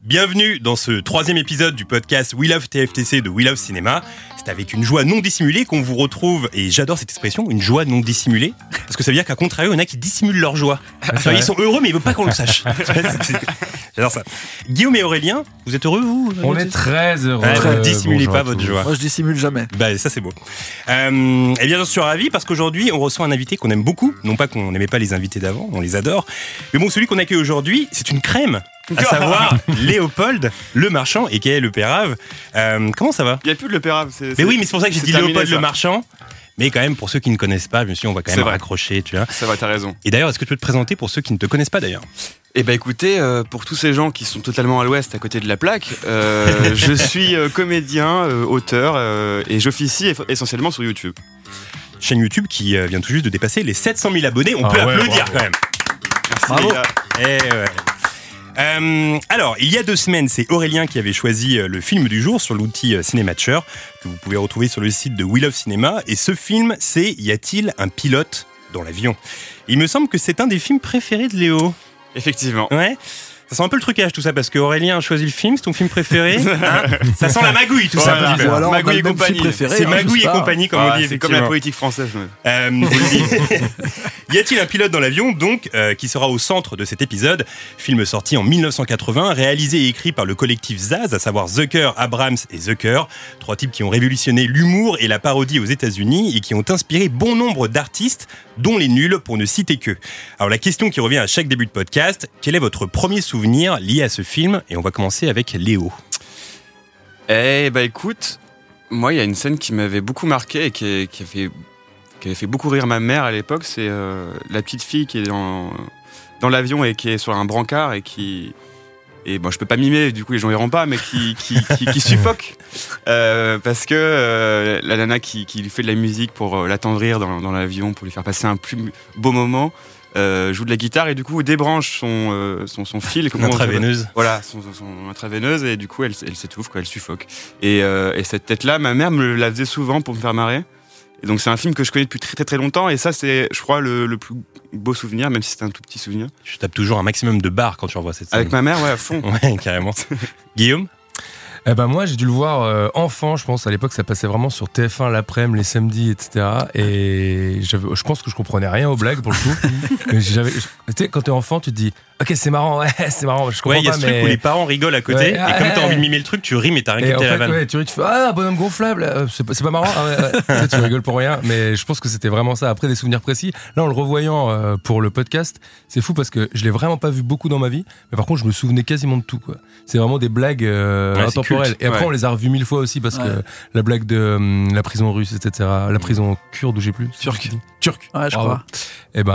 Bienvenue dans ce troisième épisode du podcast We Love TFTC de We Love Cinéma. Avec une joie non dissimulée qu'on vous retrouve, et j'adore cette expression, une joie non dissimulée, parce que ça veut dire qu'à contrario, il y en a qui dissimulent leur joie. C'est-à-dire, Ils sont heureux, mais ils veulent pas qu'on le sache. j'adore ça. Guillaume et Aurélien, vous êtes heureux, vous On est très heureux. Ouais, Euh, dissimulez bonjour pas votre joie. Moi, je dissimule jamais. Bah ça c'est beau. Euh, et bien j'en suis ravi parce qu'aujourd'hui on reçoit un invité qu'on aime beaucoup. Non pas qu'on n'aimait pas les invités d'avant, on les adore. Mais bon celui qu'on accueille aujourd'hui c'est une crème. À savoir Léopold Le Marchand et qui est le Pérave. Euh, comment ça va? Il n'y a plus de le Pérave. c'est- Mais c'est- oui mais c'est pour ça que j'ai c'est dit Léopold ça. Le Marchand. Mais quand même pour ceux qui ne connaissent pas, je me suis dit on va quand C'est même vrai. raccrocher, tu vois. Ça va, t'as raison. Et d'ailleurs est-ce que tu peux te présenter pour ceux qui ne te connaissent pas d'ailleurs? Eh ben écoutez, euh, pour tous ces gens qui sont totalement à l'ouest, à côté de la plaque, euh, je suis euh, comédien, auteur, et j'officie essentiellement sur YouTube. Chaîne YouTube qui vient tout juste de dépasser les 700 000 abonnés. On Ah peut ouais, applaudir bravo. quand même. Merci Bravo. les gars. Eh ouais. Euh, alors, il y a deux semaines, c'est Aurélien qui avait choisi euh, le film du jour sur l'outil euh, Cinématcher, que vous pouvez retrouver sur le site de We Love Cinéma. Et ce film, c'est Y a-t-il un pilote dans l'avion? Il me semble que c'est un des films préférés de Léo. Effectivement. Ouais ça sent un peu le trucage tout ça parce que Aurélien a choisi le film, c'est ton film préféré. hein ça sent la magouille tout ça. Voilà. Ou alors, Magouille le et compagnie. C'est hein, magouille et compagnie comme Ah, on dit. c'est comme la politique française. Euh, y a-t-il un pilote dans l'avion, donc, euh, qui sera au centre de cet épisode? Film sorti en 1980, réalisé et écrit par le collectif Zaz, à savoir Zucker, Abrams et Zucker, trois types qui ont révolutionné l'humour et la parodie aux États-Unis et qui ont inspiré bon nombre d'artistes, dont les nuls, pour ne citer que. Alors la question qui revient à chaque début de podcast, quel est votre premier souvenir? Lié à ce film Et on va commencer avec Léo. Eh bah écoute, moi il y a une scène qui m'avait beaucoup marqué et qui, qui a fait, qui avait fait beaucoup rire ma mère à l'époque, c'est euh, la petite fille qui est dans, dans l'avion et qui est sur un brancard et qui... Et bon, je peux pas mimer, du coup les gens iront pas, mais qui, qui, qui, qui suffoque. Euh, parce que euh, la nana qui, lui fait de la musique pour l'attendrir dans, dans l'avion, pour lui faire passer un plus beau moment, euh, joue de la guitare et du coup débranche son, euh, son, son fil. comment Intraveineuse. voilà, son, son- son intraveineuse et du coup elle, elle s'étouffe, quoi, elle suffoque. Et, euh, et cette tête-là, ma mère me la faisait souvent pour me faire marrer. Et donc c'est un film que je connais depuis très très très longtemps et ça c'est, je crois, le, le plus beau souvenir, même si c'est un tout petit souvenir. Je tape toujours un maximum de barres quand tu revois cette scène. Avec ma mère, ouais, à fond. Ouais, carrément. Guillaume? Eh ben moi j'ai dû le voir euh, enfant, je pense. À l'époque ça passait vraiment sur TF1 l'après-midi, les samedis, etc. Et je pense que je comprenais rien aux blagues pour le coup. J'avais, tu sais, quand t'es enfant, tu te dis, ok c'est marrant, ouais c'est marrant. Je comprends Ouais, il y a pas, ce mais truc où les parents rigolent à côté, Ouais, et ah, comme t'as envie de mimer le truc, tu rimes et t'as rien capté la vanne. ouais, tu, ris, tu fais ah bonhomme gonflable, euh, c'est pas, marrant. Ah ouais, ouais. Tu rigoles pour rien, mais je pense que c'était vraiment ça. Après des souvenirs précis, là en le revoyant euh, pour le podcast, c'est fou parce que je l'ai vraiment pas vu beaucoup dans ma vie, mais par contre je me souvenais quasiment de tout. quoi. C'est vraiment des blagues euh, intemporelles. Et après Ouais. on les a revus mille fois aussi parce Ouais. que la blague de hum, la prison russe, etc. La prison kurde ou j'ai plus. Turc. Turc. Ouais, je crois. Et ben,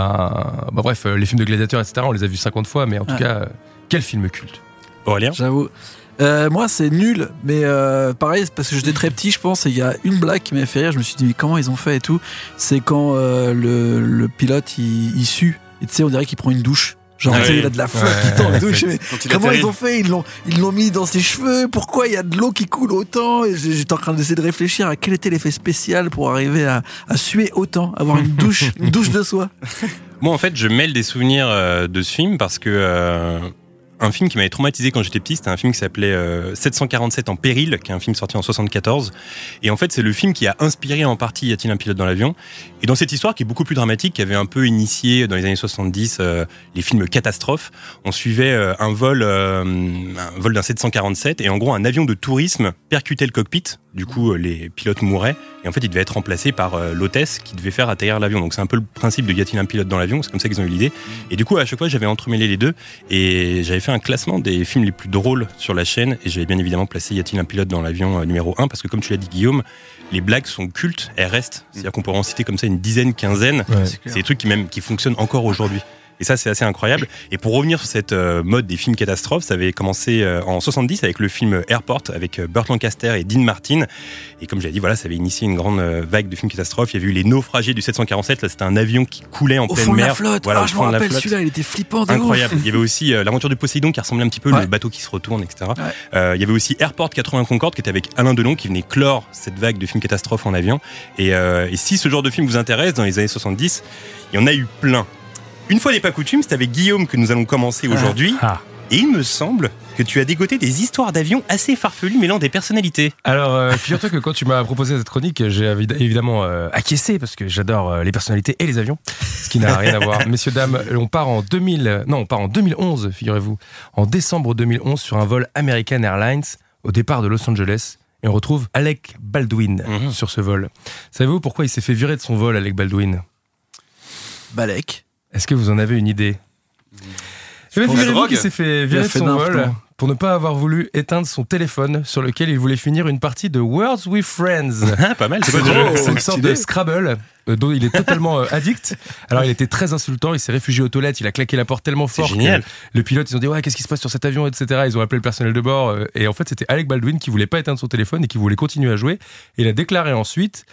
bah bref, euh, les films de gladiateurs, etc. On les a vus 50 fois, mais en tout Ouais. cas, euh, quel film culte. Aurélien J'avoue. Euh, moi, c'est nul, mais euh, pareil, c'est parce que j'étais très petit, je pense, et il y a une blague qui m'a fait rire. Je me suis dit, mais comment ils ont fait et tout C'est quand euh, le, le pilote il, il sue, et tu sais, on dirait qu'il prend une douche. Genre, Ah tu sais, oui. il a de la flotte Ouais. qui tombe et tout. Je il Comment ils ont fait? Ils l'ont, ils l'ont mis dans ses cheveux? Pourquoi il y a de l'eau qui coule autant? Et J'étais en train d'essayer de réfléchir à quel était l'effet spécial pour arriver à, à suer autant, avoir une douche, une douche de soie. Moi, en fait, je mêle des souvenirs euh, de ce film parce que euh, un film qui m'avait traumatisé quand j'étais petit, c'était un film qui s'appelait euh, 747 en péril, qui est un film sorti en 74. Et en fait, c'est le film qui a inspiré en partie Y a-t-il un pilote dans l'avion? Et dans cette histoire qui est beaucoup plus dramatique, qui avait un peu initié dans les années 70 euh, les films catastrophes, on suivait euh, un vol, euh, un vol d'un 747 et en gros un avion de tourisme percutait le cockpit. Du coup, euh, les pilotes mouraient et en fait, il devait être remplacé par euh, l'hôtesse qui devait faire atterrir l'avion. Donc c'est un peu le principe de y a-t-il un pilote dans l'avion C'est comme ça qu'ils ont eu l'idée. Et du coup, à chaque fois, j'avais entremêlé les deux et j'avais fait un classement des films les plus drôles sur la chaîne et j'avais bien évidemment placé Y a-t-il un pilote dans l'avion euh, numéro 1 parce que comme tu l'as dit Guillaume, les blagues sont cultes, elles restent. C'est-à-dire qu'on pourrait en citer comme ça une dizaine, quinzaine. Ouais. C'est des trucs qui même qui fonctionnent encore aujourd'hui. Et ça, c'est assez incroyable. Et pour revenir sur cette euh, mode des films catastrophes, ça avait commencé euh, en 70 avec le film Airport avec euh, Burt Lancaster et Dean Martin. Et comme j'ai dit, voilà, ça avait initié une grande vague de films catastrophes. Il y a eu les naufragés du 747. Là, c'était un avion qui coulait en Au pleine fond de mer. la flotte. Voilà, ah, au je me fond de la rappelle flotte. celui-là, il était flippant de ouf. Incroyable. Il y avait aussi euh, l'aventure du Poséidon qui ressemblait un petit peu Ouais. le bateau qui se retourne, etc. Ouais. Euh, il y avait aussi Airport 80 Concorde qui était avec Alain Delon qui venait clore cette vague de films catastrophes en avion. Et, euh, et si ce genre de film vous intéresse, dans les années 70, il y en a eu plein. Une fois n'est pas coutume, c'est avec Guillaume que nous allons commencer aujourd'hui. Ah. Et il me semble que tu as dégoté des histoires d'avions assez farfelues mêlant des personnalités. Alors, euh, figure-toi que quand tu m'as proposé cette chronique, j'ai évi- évidemment euh, acquiescé parce que j'adore euh, les personnalités et les avions, ce qui n'a rien à voir. Messieurs, dames, on part en 2000, non, on part en 2011, figurez-vous, en décembre 2011 sur un vol American Airlines au départ de Los Angeles. Et on retrouve Alec Baldwin Mhm. sur ce vol. Savez-vous pourquoi il s'est fait virer de son vol, Alec Baldwin? Balek. Est-ce que vous en avez une idée figurez-vous drogue qu'il s'est fait virer de son vol pour ne pas avoir voulu éteindre son téléphone sur lequel il voulait finir une partie de Words with Friends. Ah, pas mal, c'est une sorte de Scrabble euh, dont il est totalement euh, addict. Alors il était très insultant, il s'est réfugié aux toilettes, il a claqué la porte tellement fort génial. que le pilote ils ont dit ouais qu'est-ce qui se passe sur cet avion etc. Ils ont appelé le personnel de bord euh, et en fait c'était Alec Baldwin qui voulait pas éteindre son téléphone et qui voulait continuer à jouer. Et il a déclaré ensuite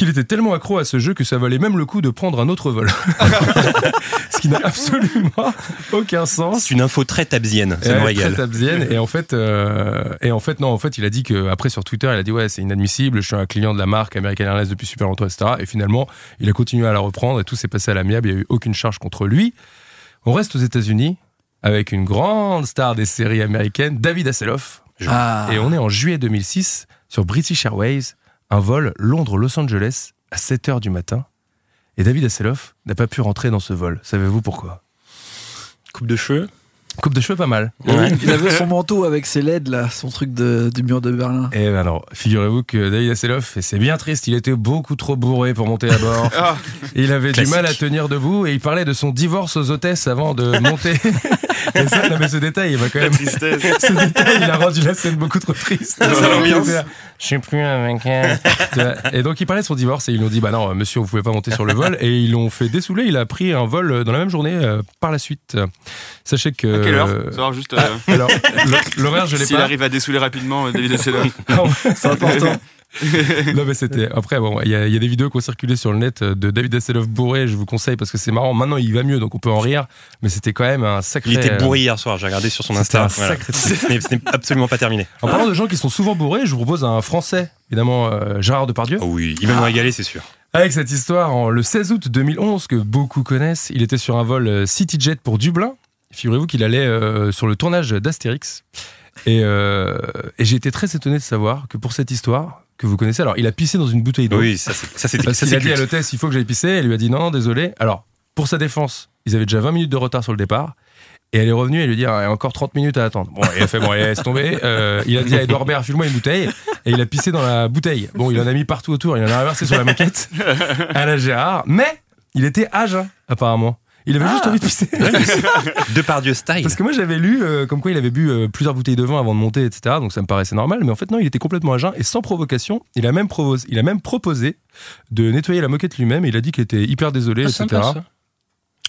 qu'il était tellement accro à ce jeu que ça valait même le coup de prendre un autre vol. ce qui n'a absolument aucun sens. C'est une info très tabzienne, ça régale. très tabzienne. et en fait euh, et en fait non en fait il a dit que après sur Twitter il a dit ouais c'est inadmissible je suis un client de la marque American Airlines depuis super longtemps etc et finalement il a continué à la reprendre et tout s'est passé à l'amiable il n'y a eu aucune charge contre lui on reste aux États-Unis avec une grande star des séries américaines David Hasselhoff Ah. et on est en juillet 2006 sur British Airways un vol Londres-Los Angeles à 7h du matin. Et David Hasselhoff n'a pas pu rentrer dans ce vol. Savez-vous pourquoi? Coupe de cheveux? Coupe de cheveux pas mal Il avait son manteau avec ses LED là, son truc de, du mur de Berlin. Et ben alors, figurez-vous que David Hasselhoff, et c'est bien triste, il était beaucoup trop bourré pour monter à bord. Ah. il avait Classique. du mal à tenir debout et il parlait de son divorce aux hôtesses avant de monter. et ça, non, mais ce détail, il va quand La même. tristesse. Ce détail, il a rendu la scène beaucoup trop triste. L'ambiance. Je suis plus avec elle. Et donc il parlait de son divorce et ils lui ont dit bah non monsieur vous pouvez pas monter sur le vol et ils l'ont fait dessouler. Il a pris un vol dans la même journée euh, par la suite. Sachez que quelle heure Savoir juste euh, alors l'horaire je l'ai s'il pas. arrive à dessouler rapidement euh, David Hasselhoff. C'est important. non mais c'était après bon il y, a- il y a des vidéos qui ont circulé sur le net euh, de David Hasselhoff bourré je vous conseille parce que c'est marrant maintenant il va mieux donc on peut en rire mais c'était quand même un sacré Il était bourré hier soir, j'ai regardé sur son C'était Insta. un Voilà. sacré Ce n'est- absolument pas terminé. en parlant de gens qui sont souvent bourrés je vous propose un français évidemment euh, Gérard Depardieu Oh oui, il va nous régaler, c'est sûr. avec cette histoire en, le 16 août 2011 que beaucoup connaissent il était sur un vol CityJet pour Dublin figurez-vous qu'il allait euh, sur le tournage d'Astérix et, euh, et j'ai été très étonné de savoir que pour cette histoire que vous connaissez alors il a pissé dans une bouteille d'eau Oui, ça, c'est- Parce qu'il a dit à l'hôtesse, il faut que j'aille pisser. Elle lui a dit non, désolé. Alors, pour sa défense, ils avaient déjà 20 minutes de retard sur le départ. Et elle est revenue et lui dit, ah, il y a encore 30 minutes à attendre. Bon, il a fait, bon, laisse tomber. Euh, il a dit à Edouard Baird, file-moi une bouteille. Et il a pissé dans la bouteille. Bon, il en a mis partout autour. Il en a reversé sur la moquette à la Gérard. Mais il était jeun, apparemment. Il avait juste envie de pisser. De par Dieu style. Parce que moi j'avais lu euh, comme quoi il avait bu euh, plusieurs bouteilles de vin avant de monter, etc. Donc ça me paraissait normal. Mais en fait non, il était complètement à jeun et sans provocation. Il a même, proposé, il a même proposé de nettoyer la moquette lui-même. Et il a dit qu'il était hyper désolé, Ah, etc. sympa.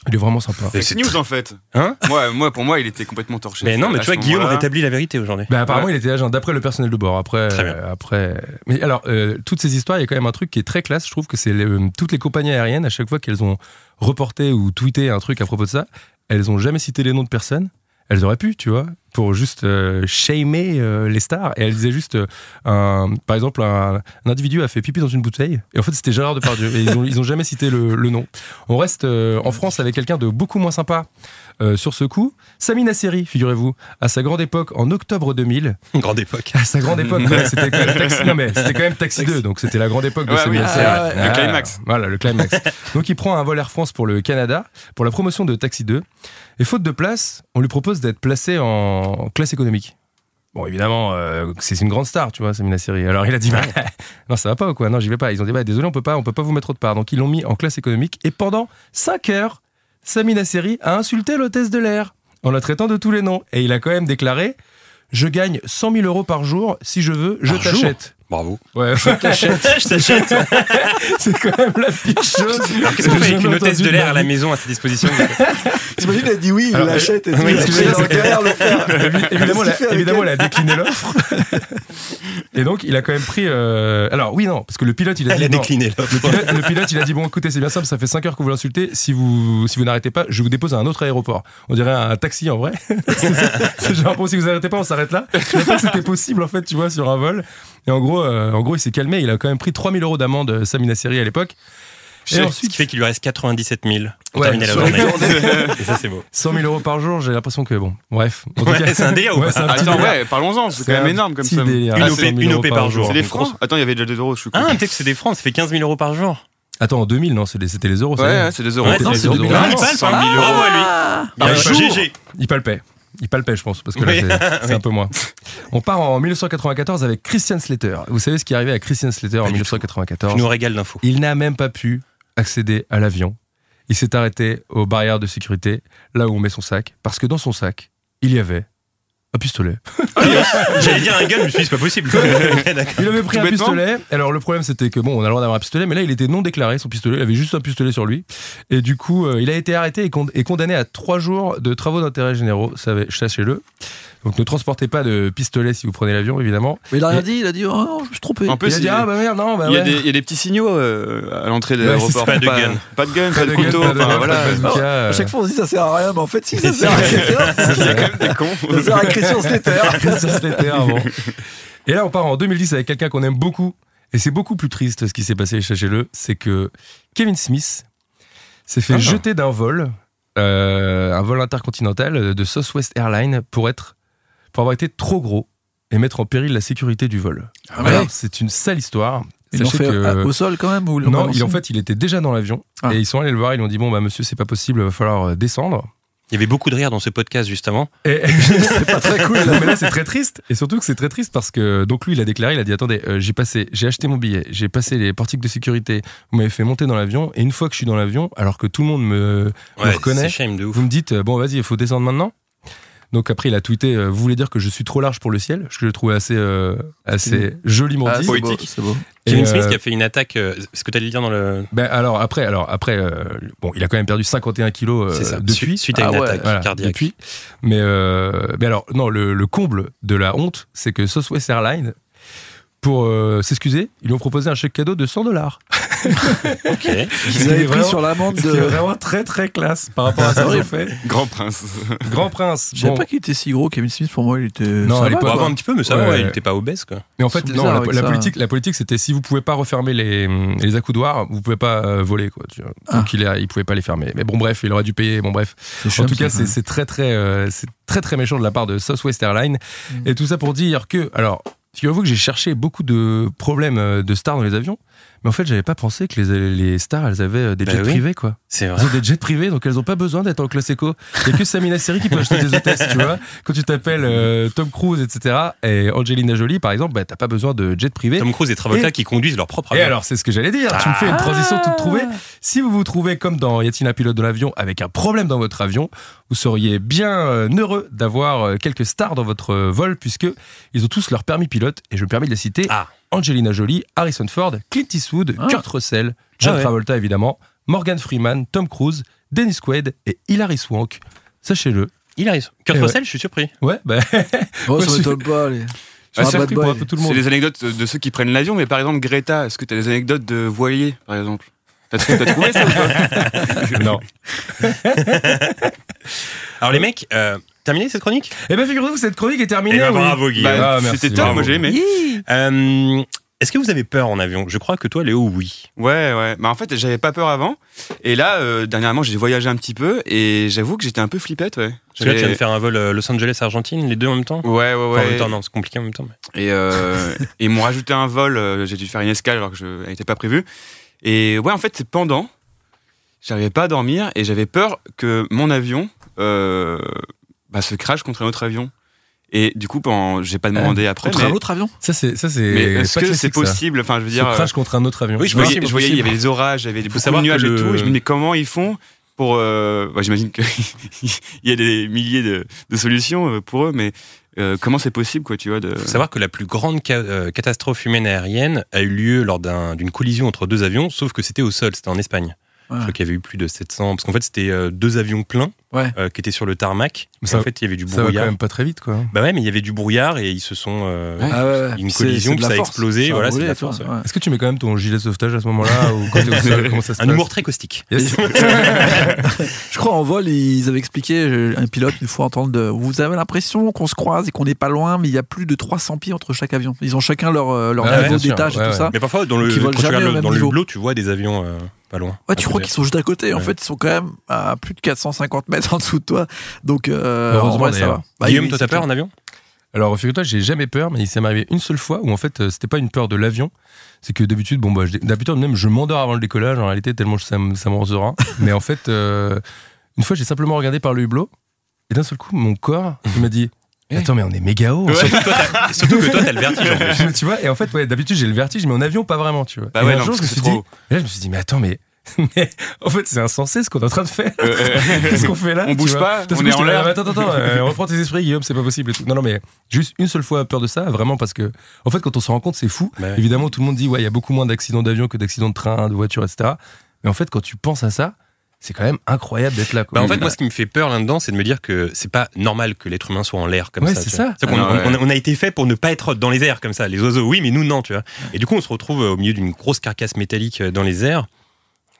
Il est vraiment sympa. Fake c'est news en fait. Hein moi, moi, pour moi, il était complètement torché. Mais non, mais tu vois, Guillaume rétablit la vérité aujourd'hui. Ben, apparemment, il était jeun, d'après le personnel de bord. Après, Très bien. euh, après. Mais alors, euh, toutes ces histoires, il y a quand même un truc qui est très classe. Je trouve que c'est euh, toutes les compagnies aériennes, à chaque fois qu'elles ont reporté ou tweeté un truc à propos de ça, elles ont jamais cité les noms de personnes. Elles auraient pu, tu vois, pour juste euh, shamer euh, les stars. Et elles disaient juste, euh, un, par exemple, un, un individu a fait pipi dans une bouteille. Et en fait, c'était Gérard Depardieu. Et ils ont, ils ont jamais cité le, le nom. On reste en France avec quelqu'un de beaucoup moins sympa sur ce coup. Sami Nasseri, figurez-vous, à sa grande époque, en octobre 2000, Grande époque. à sa grande époque, ouais, c'était quand même Taxi, non, mais quand même Taxi 2, donc c'était la grande époque de Ouais, Sami oui, Nasseri. ah, ouais, le climax. Voilà, le climax. donc il prend un vol Air France pour le Canada, pour la promotion de Taxi 2. Et faute de place, on lui propose d'être placé en classe économique. Bon, évidemment, euh, c'est une grande star, tu vois, Sami Nasseri. Alors il a dit, bah, non, ça va pas ou quoi? Non, j'y vais pas. Ils ont dit, bah, désolé, on peut pas, on peut pas vous mettre autre part. Donc ils l'ont mis en classe économique. Et pendant 5 heures, Sami Nasseri a insulté l'hôtesse de l'air en la traitant de tous les noms. Et il a quand même déclaré, je gagne 100 000 euros par jour. Si je veux, je t'achète. Bravo. Ouais, je t'achète. c'est quand même la pire chose. Alors qu'est-ce qu'on fait avec une hôtesse de l'air à la maison à sa disposition T'imagines, elle dit oui, il Alors, l'achète et euh, tout. oui, je galère le faire. évidemment, fait elle, évidemment, a décliné l'offre. Et donc, il a quand même pris. euh, Alors, oui, non, parce que le pilote, il a dit. Elle a décliné Le pilote, le pilote, il a dit bon, écoutez, c'est bien simple, ça fait 5 heures que vous l'insultez. Si vous, si vous n'arrêtez pas, je vous dépose à un autre aéroport. On dirait un taxi en vrai. c'est genre bon, si vous n'arrêtez pas, on s'arrête là. Je savais pas que c'était possible en fait, tu vois, sur un vol. Et en gros, euh, en gros, il s'est calmé. Il a quand même pris 3000 euros d'amende, euh, Samina Seri à l'époque. Et Ce ensuite, qui fait qu'il lui reste 97 000 pour Ouais, terminer la journée. Et ça, c'est beau. 100 000 euros par jour, j'ai l'impression que bon, bref. Ouais, c'est un délire ou un petit Attends, délire. ouais, parlons-en, c'est quand même énorme comme ça. délire. Une Ah, OP 100 000 une OP par par jour. C'est des francs Attends, il y avait déjà des euros, je suis Ah, peut-être que c'est des francs, ça fait 15 000 euros par jour. Attends, en 2000, non, c'était les euros. ça, Ouais, ouais, c'est des euros. Ouais, non, c'est c'est des des euros. euros. Ah, il parle, 100 000 parle. euros. Bravo à lui. GG. Il palpait. Il palpait, je pense, parce que là, Oui. c'est- un peu moins. On part en 1994 avec Christian Slater. Vous savez ce qui est arrivé à Christian Slater en Pas tout. 1994 Tu nous régales d'infos. Il n'a même pas pu accéder à l'avion. Il s'est arrêté aux barrières de sécurité, là où on met son sac, parce que dans son sac, il y avait un pistolet. J'allais dire un gars, je me suis dit, c'est pas possible. D'accord. Il avait pris Tout un bêtement. pistolet. Alors le problème c'était que bon, on a le droit d'avoir un pistolet, mais là il était non déclaré son pistolet. Il avait juste un pistolet sur lui. Et du coup, euh, il a été arrêté et, con- et condamné à trois jours de travaux d'intérêt généraux. savez- Sachez-le. Donc ne transportez pas de pistolet si vous prenez l'avion, évidemment. Mais il a rien Et- dit, il a dit, oh non, je me suis trompé. En plus, il a dit ah bah merde non bah Il y, a ouais. des, il y a des petits signaux euh, à l'entrée de Ouais, l'aéroport. c'est pas de gun. Pas de gun, Pas de couteau. pas de- enfin, pas de voilà. bazooka, À euh, chaque fois, on se dit ça sert à rien, mais en fait, si, ça C'est sert à ça. quelqu'un. Il y a quand même des cons. Ça sert à Christian Slater. Christian Slater, bon. Et là, on part en 2010 avec quelqu'un qu'on aime beaucoup. Et c'est beaucoup plus triste ce qui s'est passé, sachez-le. C'est que Kevin Smith s'est fait Ah. jeter d'un vol, euh, un vol intercontinental de Southwest Airlines pour être, pour avoir été trop gros et mettre en péril la sécurité du vol. Ah ouais. C'est une sale histoire. Ils l'ont fait que- au sol quand même ou non, il, en fait, il était déjà dans l'avion Ah. et ils sont allés le voir. Ils lui ont dit bon bah monsieur, c'est pas possible, il va falloir euh, descendre. Il y avait beaucoup de rire dans ce podcast, justement. Et c'est pas très cool. Mais là c'est très triste et surtout que c'est très triste parce que donc lui il a déclaré il a dit attendez euh, j'ai passé j'ai acheté mon billet j'ai passé les portiques de sécurité vous m'avez fait monter dans l'avion et une fois que je suis dans l'avion alors que tout le monde me, reconnaît c'est shame de ouf. vous me dites euh, bon vas-y il faut descendre maintenant donc après il a tweeté euh, vous voulez dire que je suis trop large pour le ciel? Ce que je trouvais assez euh, assez joliment Ah, dit Poétique. c'est beau. Kevin Smith euh, qui a fait une attaque. euh, ce que tu allais dire dans le. ben alors après alors après euh, bon il a quand même perdu 51 kilos euh, C'est ça. depuis Suite, à Ah une ouais. attaque Voilà, cardiaque. depuis. Mais, euh, mais alors, non, le, le comble de la honte, c'est que Southwest Airlines, pour euh, s'excuser, ils lui ont proposé un chèque cadeau de 100 dollars. Ok. Ils avaient pris sur l'amende C'est de. vraiment très très classe par rapport à ça qu'ils ont fait. Grand prince. Grand Prince. Je savais Bon. pas qu'il était si gros, Kevin Smith. Pour moi, il était. Non, à l'époque, avant un petit peu, mais ça Ouais, va, ouais. il était pas obèse, quoi. Mais en fait, non, la, politique, la politique, c'était si vous pouvez pas refermer les, les accoudoirs, vous pouvez pas euh, voler, quoi. tu vois. Donc Ah. il, a, il pouvait pas les fermer. Mais bon, bref, il aurait dû payer. Bon, bref. C'est En chum, tout cas, c'est très très euh, c'est très très méchant de la part de Southwest Airlines Mm. et tout ça pour dire que alors figurez-vous que j'ai cherché beaucoup de problèmes euh, de stars dans les avions, mais en fait j'avais pas pensé que les, les stars elles avaient euh, des Bah jets oui. privés quoi. C'est Elles vrai. ont des jets privés donc elles ont pas besoin d'être en classe éco. Il y a que Samina Seri qui peut acheter des hôtesses, tu vois. Quand tu t'appelles euh, Tom Cruise etc. et Angelina Jolie par exemple, bah t'as pas besoin de jet privé. Tom Cruise et Travolta Et- qui conduisent leur propre Et avion. alors, c'est ce que j'allais dire. Tu me fais une transition toute trouvée. Si vous vous trouvez comme dans Y a-t-il un pilote de l'avion avec un problème dans votre avion, vous seriez bien euh, heureux d'avoir quelques stars dans votre vol puisque ils ont tous leur permis pilote et je me permets de les citer. Ah. Angelina Jolie, Harrison Ford, Clint Eastwood, Ah. Kurt Russell, John Ah ouais. Travolta évidemment, Morgan Freeman, Tom Cruise, Dennis Quaid et Hilary Swank. Sachez-le. Il arrive. Kurt Et ouais. Russell, je suis surpris. Ouais, bah, Oh, ça m'étonne pas. Les... Ah, c'est bad surpris pour boy. un peu tout le C'est monde. des anecdotes de ceux qui prennent l'avion, mais par exemple, Greta, est-ce que tu as des anecdotes de voiliers, par exemple? T'as t'as trouvé ça ou pas? Non. Alors, les mecs, euh, terminé cette chronique Eh ben, figurez-vous, cette chronique est terminée. Eh ben, oui. bravo, Guy. Bah, Ah, C'était top, moi j'ai aimé. Euh, Est-ce que vous avez peur en avion? Je crois que toi, Léo, oui. Ouais, ouais. Bah, en fait, j'avais pas peur avant. Et là, euh, dernièrement, j'ai voyagé un petit peu et j'avoue que j'étais un peu flippette, ouais. Parce que là, tu viens de J'avais- faire un vol euh, Los Angeles-Argentine, les deux en même temps? Ouais, ouais, ouais. Enfin, en même temps, non, c'est compliqué en même temps. mais- Et, euh, ils m'ont rajouté un vol. J'ai dû faire une escale alors que je n'était pas prévu. Et ouais, en fait, c'est pendant. J'arrivais pas à dormir et j'avais peur que mon avion euh, bah, se crache contre un autre avion. Et du coup, ben, j'ai pas demandé après. Contre mais un autre avion? Ça, c'est, ça, c'est. mais est-ce que c'est possible? Enfin, je veux Se dire. crash contre un autre avion. Oui, je voyais, possible, je voyais, il y avait des orages, il y avait beaucoup de savoir nuages et tout. Et je me dis, mais comment ils font pour. euh, bah, J'imagine qu'il y a des milliers de, de solutions euh, pour eux, mais euh, comment c'est possible, quoi, tu vois de... faut savoir que la plus grande ca- euh, catastrophe humaine aérienne a eu lieu lors d'un- d'une collision entre deux avions, sauf que c'était au sol, c'était en Espagne. Ouais. Je crois qu'il y avait eu plus de 700, parce qu'en fait c'était euh, deux avions pleins Ouais. euh, qui étaient sur le tarmac. Mais Et ça- en fait il y avait du Ça va quand brouillard. même pas très vite, quoi. Bah ouais, mais il y avait du brouillard et ils se sont. euh. Ah ouais. Une collision, la ça a explosé, Ça a voilà, c'est la force, ouais. Est-ce que tu mets quand même ton gilet de sauvetage à ce moment-là ou quand t'es au sol Comment ça se Un passe humour très caustique. Yes. Je crois en vol, ils avaient expliqué, euh, un pilote, une fois entendre de, vous avez l'impression qu'on se croise et qu'on n'est pas loin, mais il y a plus de 300 pieds entre chaque avion. Ils ont chacun leur, euh, leur Ah ouais, niveau d'étage et tout ouais. ça. Mais parfois, dans le, Qui hublot, tu vois des avions euh, pas loin. Ouais, tu À crois qu'ils sont juste à côté. En Ouais. fait, ils sont quand même à plus de 450 mètres en dessous de toi. Donc, euh, Heureusement, ça va. Bah, Guillaume, il- toi, t'as peur en avion? Alors, figure-toi, j'ai jamais peur, mais il s'est arrivé une seule fois où en fait, euh, c'était pas une peur de l'avion. C'est que d'habitude, bon, bah, d'habitude, même, je m'endors avant le décollage, en réalité, tellement ça, me- ça me rend serein. mais en fait, euh, une fois, j'ai simplement regardé par le hublot, et d'un seul coup, mon corps, il m'a dit, Eh. Attends, mais on est méga haut. Surtout, que toi, t'as le vertige en plus. tu vois, et en fait, ouais, d'habitude, j'ai le vertige, mais en avion, pas vraiment, tu vois. Bah et ouais, un non, jour, je me que suis dit, et là, je me suis dit, mais attends, mais, mais en fait, c'est insensé ce qu'on est en train de faire. Euh, euh, Qu'est-ce qu'on fait là On bouge pas, on est en l'air. Attends, attends, attends, euh, reprends tes esprits, Guillaume, c'est pas possible et tout. Non, non, mais juste une seule fois peur de ça, vraiment, parce que, en fait, quand on se rend compte, c'est fou. Bah ouais. Évidemment, tout le monde dit, ouais, il y a beaucoup moins d'accidents d'avion que d'accidents de train, de voiture, etc. Mais en fait, quand tu penses à ça, c'est quand même incroyable d'être là. Quoi. Bah, en fait, moi, ce qui me fait peur là-dedans, c'est de me dire que c'est pas normal que l'être humain soit en l'air comme Ouais, ça. c'est ça. Ah ouais. on, a- on a été fait pour ne pas être dans les airs comme ça. Les oiseaux, oui, mais nous, non, tu vois. Et du coup, on se retrouve au milieu d'une grosse carcasse métallique euh, dans les airs.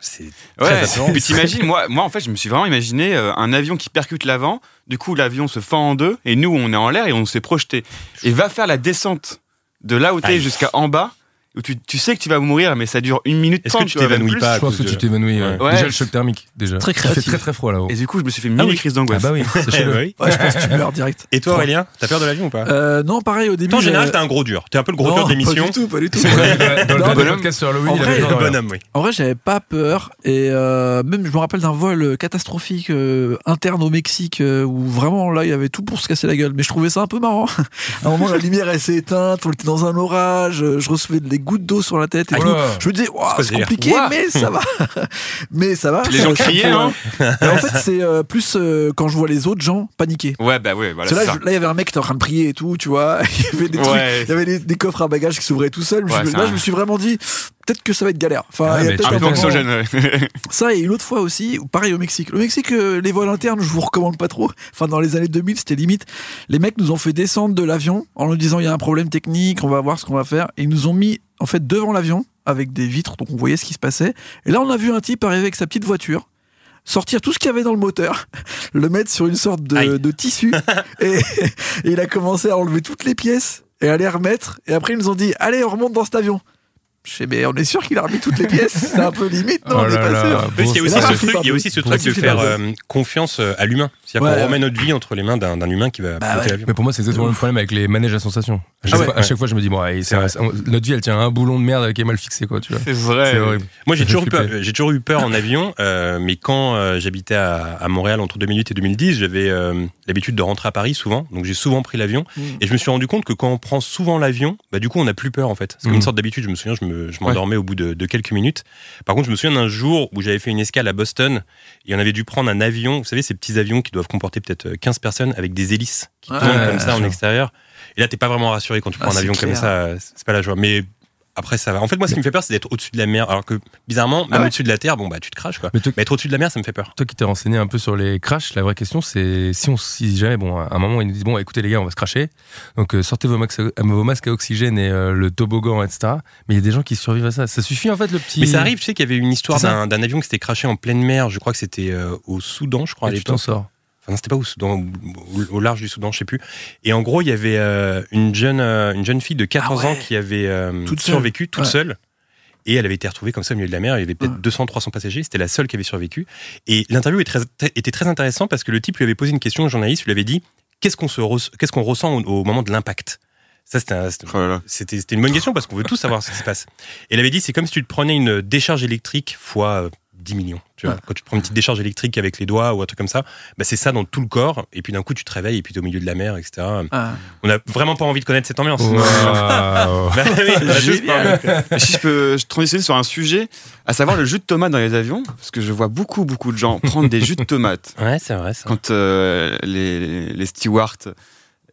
C'est Ouais, puis t'imagines, moi, moi en fait, je me suis vraiment imaginé euh, un avion qui percute l'avant, du coup l'avion se fend en deux, et nous on est en l'air et on s'est projeté. Et va faire la descente de là où t'es jusqu'à en bas, où tu, tu sais que tu vas mourir, mais ça dure une minute Est-ce que tu t'évanouis pas à Je pense que de- tu t'évanouis. Ouais. ouais. Ouais. Déjà, le choc thermique, déjà. Très créatif. très très froid là-haut. Et du coup, je me suis fait Ah crise Ah d'angoisse. bah oui, Eh sachez-le. oui. Ouais, je pense que tu meurs direct. Et toi, Aurélien, t'as peur de l'avion ou pas Euh, non, pareil, au début. Toi, en général, t'es un gros dur. T'es un peu le gros non, dur de l'émission. Pas du tout, pas du tout. Dans le podcast sur Halloween, En il vrai, avait de bonhomme, oui. En vrai, j'avais pas peur. Et euh, même, je me rappelle d'un vol catastrophique euh, interne au Mexique euh, où vraiment là, il y avait tout pour se casser la gueule. Mais je trouvais ça un peu marrant. à un moment, la lumière elle s'est éteinte, on était dans un orage, euh, je recevais des gouttes d'eau sur la tête et Oh tout. Je me disais, quoi c'est compliqué, mais ça va. mais ça va. Les gens criaient, hein en fait, c'est euh, plus euh, quand je vois les autres gens paniquer. Ouais, bah ouais, voilà. Là, il y avait un mec qui était en train de prier et tout, tu vois. Il y avait des trucs, Ouais. il y avait des, des coffres à bagages qui s'ouvraient tout seuls. Je Ouais, là, un- je me suis vraiment dit, peut-être que ça va être galère. Enfin, Ah, y a peut-être Un moment- ça et une autre fois aussi, pareil au Mexique. Le Mexique, euh, les vols internes, je vous recommande pas trop. Enfin, dans les années 2000, c'était limite. Les mecs nous ont fait descendre de l'avion en nous disant il y a un problème technique, on va voir ce qu'on va faire. Et ils nous ont mis en fait devant l'avion avec des vitres, donc on voyait ce qui se passait. Et là, on a vu un type arriver avec sa petite voiture. Sortir tout ce qu'il y avait dans le moteur, le mettre sur une sorte de, tissu, et, et il a commencé à enlever toutes les pièces et à les remettre. Et après, ils nous ont dit Allez, on remonte dans cet avion. Je sais, mais on est sûr qu'il a remis toutes les pièces. C'est un peu limite, non Oh On n'est là pas sûr. Parce qu'il y a Bon, aussi c'est ce là, truc, c'est il y a aussi ce truc de faire euh, confiance euh, à l'humain. C'est-à-dire Ouais, qu'on ouais. remet notre vie entre les mains d'un d'un humain qui va Bah ouais. l'avion. Mais pour moi, c'est exactement le problème avec les manèges à sensation. À chaque, Ah ouais. fois, à chaque fois, je me dis, bon, notre vie, elle tient un boulon de merde qui est mal fixé, quoi, tu vois. C'est vrai. Moi, j'ai toujours, j'ai toujours eu peur en avion, euh, mais quand euh, j'habitais à, à Montréal entre 2008 et 2010, j'avais euh, l'habitude de rentrer à Paris souvent, donc j'ai souvent pris l'avion, Mm. et je me suis rendu compte que quand on prend souvent l'avion, bah, du coup, on n'a plus peur en fait. C'est comme Mm. une sorte d'habitude, je me souviens, je me- je m'endormais au bout de, de quelques minutes. Par contre, je me souviens d'un jour où j'avais fait une escale à Boston, et on avait dû prendre un avion, vous savez, ces petits avions qui doivent comporter peut-être euh, 15 personnes avec des hélices qui Ouais, tournent ouais, comme ça en sûr. extérieur. Et là, t'es pas vraiment rassuré quand tu Ah, prends un c'est avion clair. comme ça, c'est pas la joie. Mais après, ça va. En fait, moi, ce qui me fait peur, c'est d'être au-dessus de la mer. Alors que, bizarrement, même Ah ouais. au-dessus de la terre, bon, bah, tu te craches, quoi. Mais toi, Mais être au-dessus de la mer, ça me fait peur. toi qui t'es renseigné un peu sur les crashs, la vraie question, c'est si on, si jamais, bon, à un moment, ils nous disent, bon, écoutez, les gars, on va se cracher. Donc, euh, sortez vos, max- euh, vos masques à oxygène et euh, le toboggan, etc. Mais il y a des gens qui survivent à ça. Ça suffit, en fait, le petit. Mais ça arrive, tu sais qu'il y avait une histoire d'un avion qui s'était craché en pleine mer. Je crois que c'était euh, au Soudan, je crois, à Et tu t'en sors. Enfin, non, c'était pas au Soudan, au, au large du Soudan, je sais plus. Et en gros, il y avait euh, une jeune, euh, une jeune fille de 14 Ah ouais. ans qui avait euh, Toute survécu toute Ouais. seule. Et elle avait été retrouvée comme ça au milieu de la mer. Il y avait peut-être Ouais. 200, 300 passagers. C'était la seule qui avait survécu. Et l'interview était très intéressant parce que le type lui avait posé une question, le journaliste lui avait dit qu'est-ce qu'on qu'est-ce qu'on ressent au, au moment de l'impact? Ça, c'était un- c'était- Oh c'était une bonne question parce qu'on veut tous savoir ce qui se passe. Et elle avait dit c'est comme si tu te prenais une décharge électrique fois 10 millions. Tu vois, Ouais. quand tu prends une petite décharge électrique avec les doigts ou un truc comme ça, bah c'est ça dans tout le corps. Et puis d'un coup, tu te réveilles et puis tu es au milieu de la mer, etc. Ah. On n'a vraiment pas envie de connaître cette ambiance. Bah oui, si je peux je transitionner sur un sujet, à savoir le jus de tomate dans les avions, parce que je vois beaucoup, beaucoup de gens prendre des jus de tomate Ouais, c'est vrai ça. quand euh, les, les stewards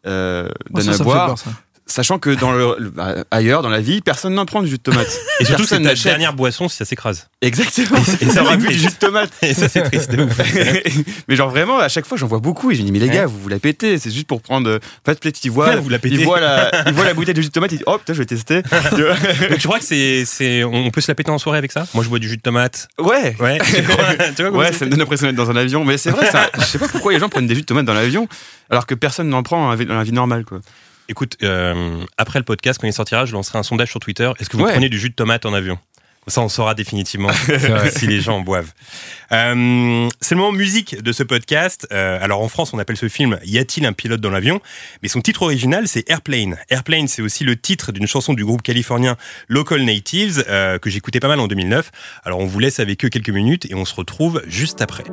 euh, Moi, donne ça, à ça me fait boire, peur, ça. Sachant que dans le, le- bah, ailleurs dans la vie, personne n'en prend du jus de tomate. Et surtout, c'est n'achète. dernière boisson si ça s'écrase. Exactement. Et ça ça aura plus. du jus de tomate. Et ça, c'est triste de ouf. mais genre vraiment, à chaque fois, j'en vois beaucoup et je me dis, mais les gars, vous vous la pétez. C'est juste pour prendre. euh, En fait, peut-être qu'ils voient, Vous la pétez. ils voient la, ils voient la bouteille de jus de tomate, ils disent, oh putain, je vais tester. Tu vois Donc, tu crois que c'est, c'est, on peut se la péter en soirée avec ça? Moi, je bois du jus de tomate. ouais. Ouais. Tu crois, tu vois Ouais, c'est ça me donne l'impression d'être dans un avion. Mais c'est vrai, ça, je sais pas pourquoi les gens prennent des jus de tomate dans l'avion, alors que personne n'en prend dans la vie normale, quoi. Écoute, euh, après le podcast, quand il sortira, je lancerai un sondage sur Twitter. Est-ce que vous Ouais. prenez du jus de tomate en avion? Ça, on saura définitivement si les gens en boivent. Euh, c'est le moment musique de ce podcast. Euh, alors en France, on appelle ce film Y a-t-il un pilote dans l'avion Mais son titre original, c'est Airplane. Airplane, c'est aussi le titre d'une chanson du groupe californien Local Natives euh, que j'écoutais pas mal en 2009. Alors on vous laisse avec eux quelques minutes et on se retrouve juste après.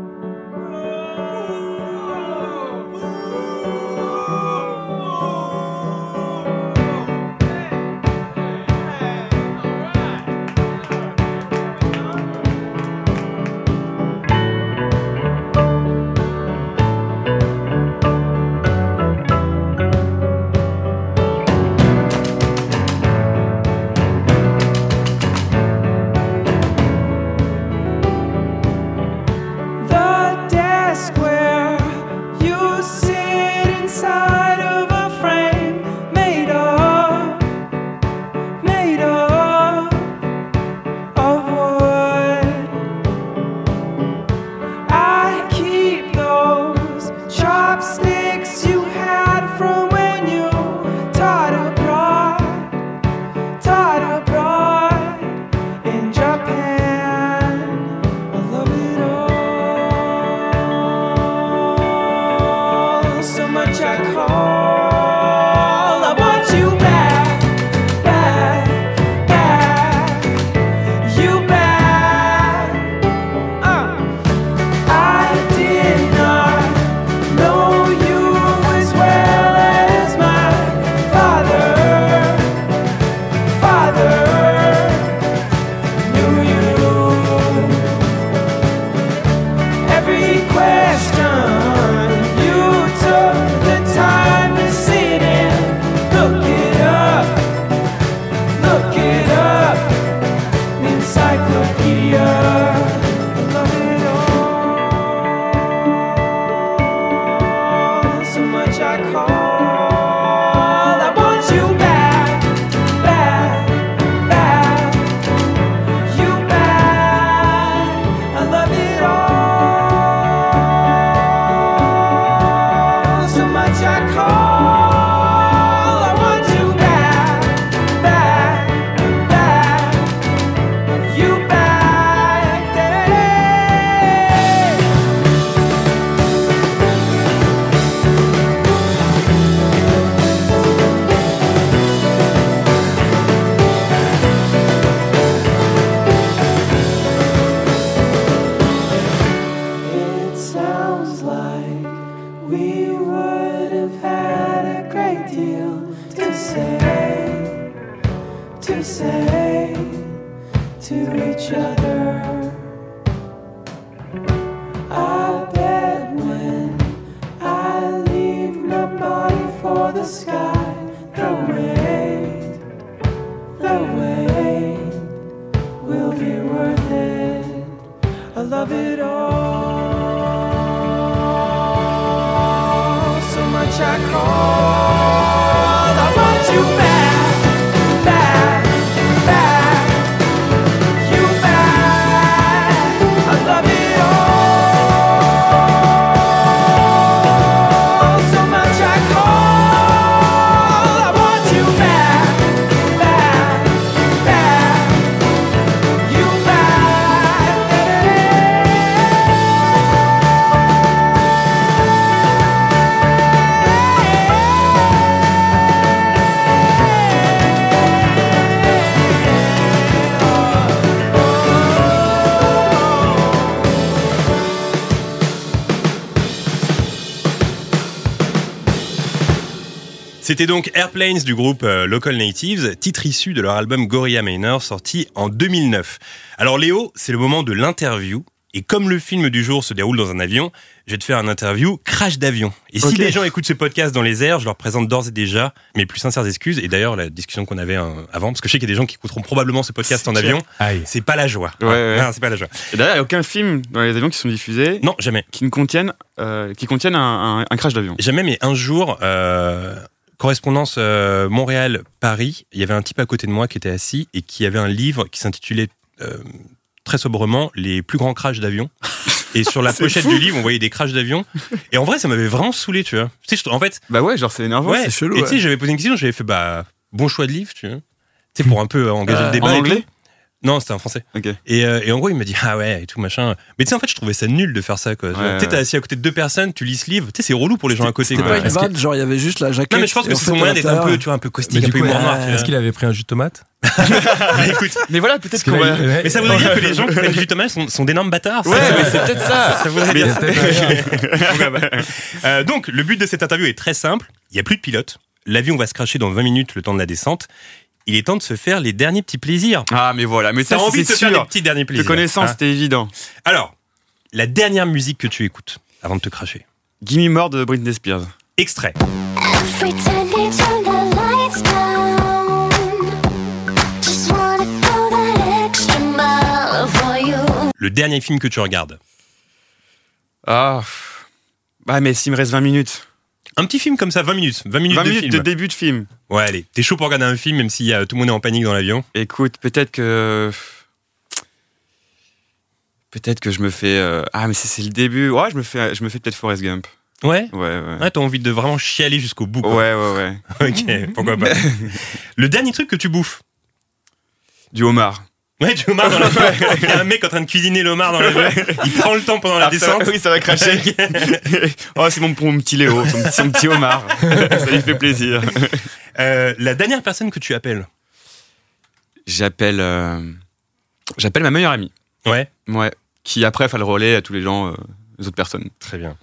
C'était donc Airplanes du groupe euh, Local Natives, titre issu de leur album Gorilla Manor sorti en 2009. Alors Léo, c'est le moment de l'interview. Et comme le film du jour se déroule dans un avion, je vais te faire un interview crash d'avion. Et si les gens écoutent ce podcast dans les airs, je leur présente d'ores et déjà mes plus sincères excuses. Et d'ailleurs, la discussion qu'on avait euh, avant, parce que je sais qu'il y a des gens qui écouteront probablement ce podcast en avion, c'est pas la joie. Ouais, ouais. Non, c'est pas la joie. Et d'ailleurs, il n'y a aucun film dans les avions qui sont diffusés Non, jamais. qui ne contiennent, euh, qui contiennent un, un- un crash d'avion. Jamais, mais un jour, euh, correspondance euh, Montréal-Paris, il y avait un type à côté de moi qui était assis et qui avait un livre qui s'intitulait euh, très sobrement Les plus grands crashs d'avion. Et sur la pochette fou. du livre, on voyait des crashs d'avion. Et en vrai, ça m'avait vraiment saoulé, tu vois. Tu sais, je- en fait, Bah ouais, genre c'est énervant. ouais. c'est chelou, et tu sais, ouais. j'avais posé une question, j'avais fait, bah, bon choix de livre, tu vois. Tu sais, pour un peu engager Euh, le débat. en anglais? Non, c'était en français. Et, euh, et en gros, il m'a dit, ah ouais, et tout, machin. Mais tu sais, en fait, je trouvais ça nul de faire ça, quoi. Ouais, tu sais, t'es assis à côté de deux personnes, tu lis ce livre. Tu sais, c'est relou pour les gens à côté, C'était pas une vanne, genre il y avait juste la jaquette. non, mais je pense que c'est son moyen d'être un peu, tu vois, un peu Mais caustique, un peu humour noir. est-ce qu'il avait pris un jus de tomate? Bah, écoute, Mais voilà, peut-être qu'on va. mais ça voudrait dire que les gens qui prennent du jus de tomate sont, sont d'énormes bâtards. Ouais, mais c'est peut-être ça. ça voudrait dire. un-. Euh, donc, le but de cette interview est très simple. Il n'y a plus de pilote. L'avion va se cracher dans 20 minutes, le temps de la descente. Il est temps de se faire les derniers petits plaisirs. Ah, mais voilà, mais T'as envie de te faire les petits derniers De plaisirs. connaissance, hein. c'était évident. Alors, la dernière musique que tu écoutes avant de te cracher. Gimme More de Britney Spears. Extrait. Le dernier film que tu regardes. Ah. Bah, mais s'il me reste 20 minutes. Un petit film comme ça, 20 minutes. 20 minutes 20 de minutes film. de début de film. Ouais, allez. T'es chaud pour regarder un film, même si euh, tout le monde est en panique dans l'avion. Écoute, peut-être que. Peut-être que je me fais. euh, Ah, mais si c'est le début. Ouais, je me fais, je me fais peut-être Forrest Gump. Ouais? Ouais, ouais. Ouais, t'as envie de vraiment chialer jusqu'au bout. quoi. Ouais, ouais, ouais. Ok, pourquoi pas. Le dernier truc que tu bouffes? Du homard. Ouais, du homard dans l'avion. Il y a un mec en train de cuisiner l'homard dans l'avion. Il prend le temps pendant la Ah, descente. oui, ça va cracher. oh, c'est mon, mon petit Léo, son, petit- son petit homard. ça lui fait plaisir. Euh, la dernière personne que tu appelles. J'appelle. euh, J'appelle ma meilleure amie. Ouais, Ouais. Qui après fait le relais à tous les gens, euh, les autres personnes. très bien.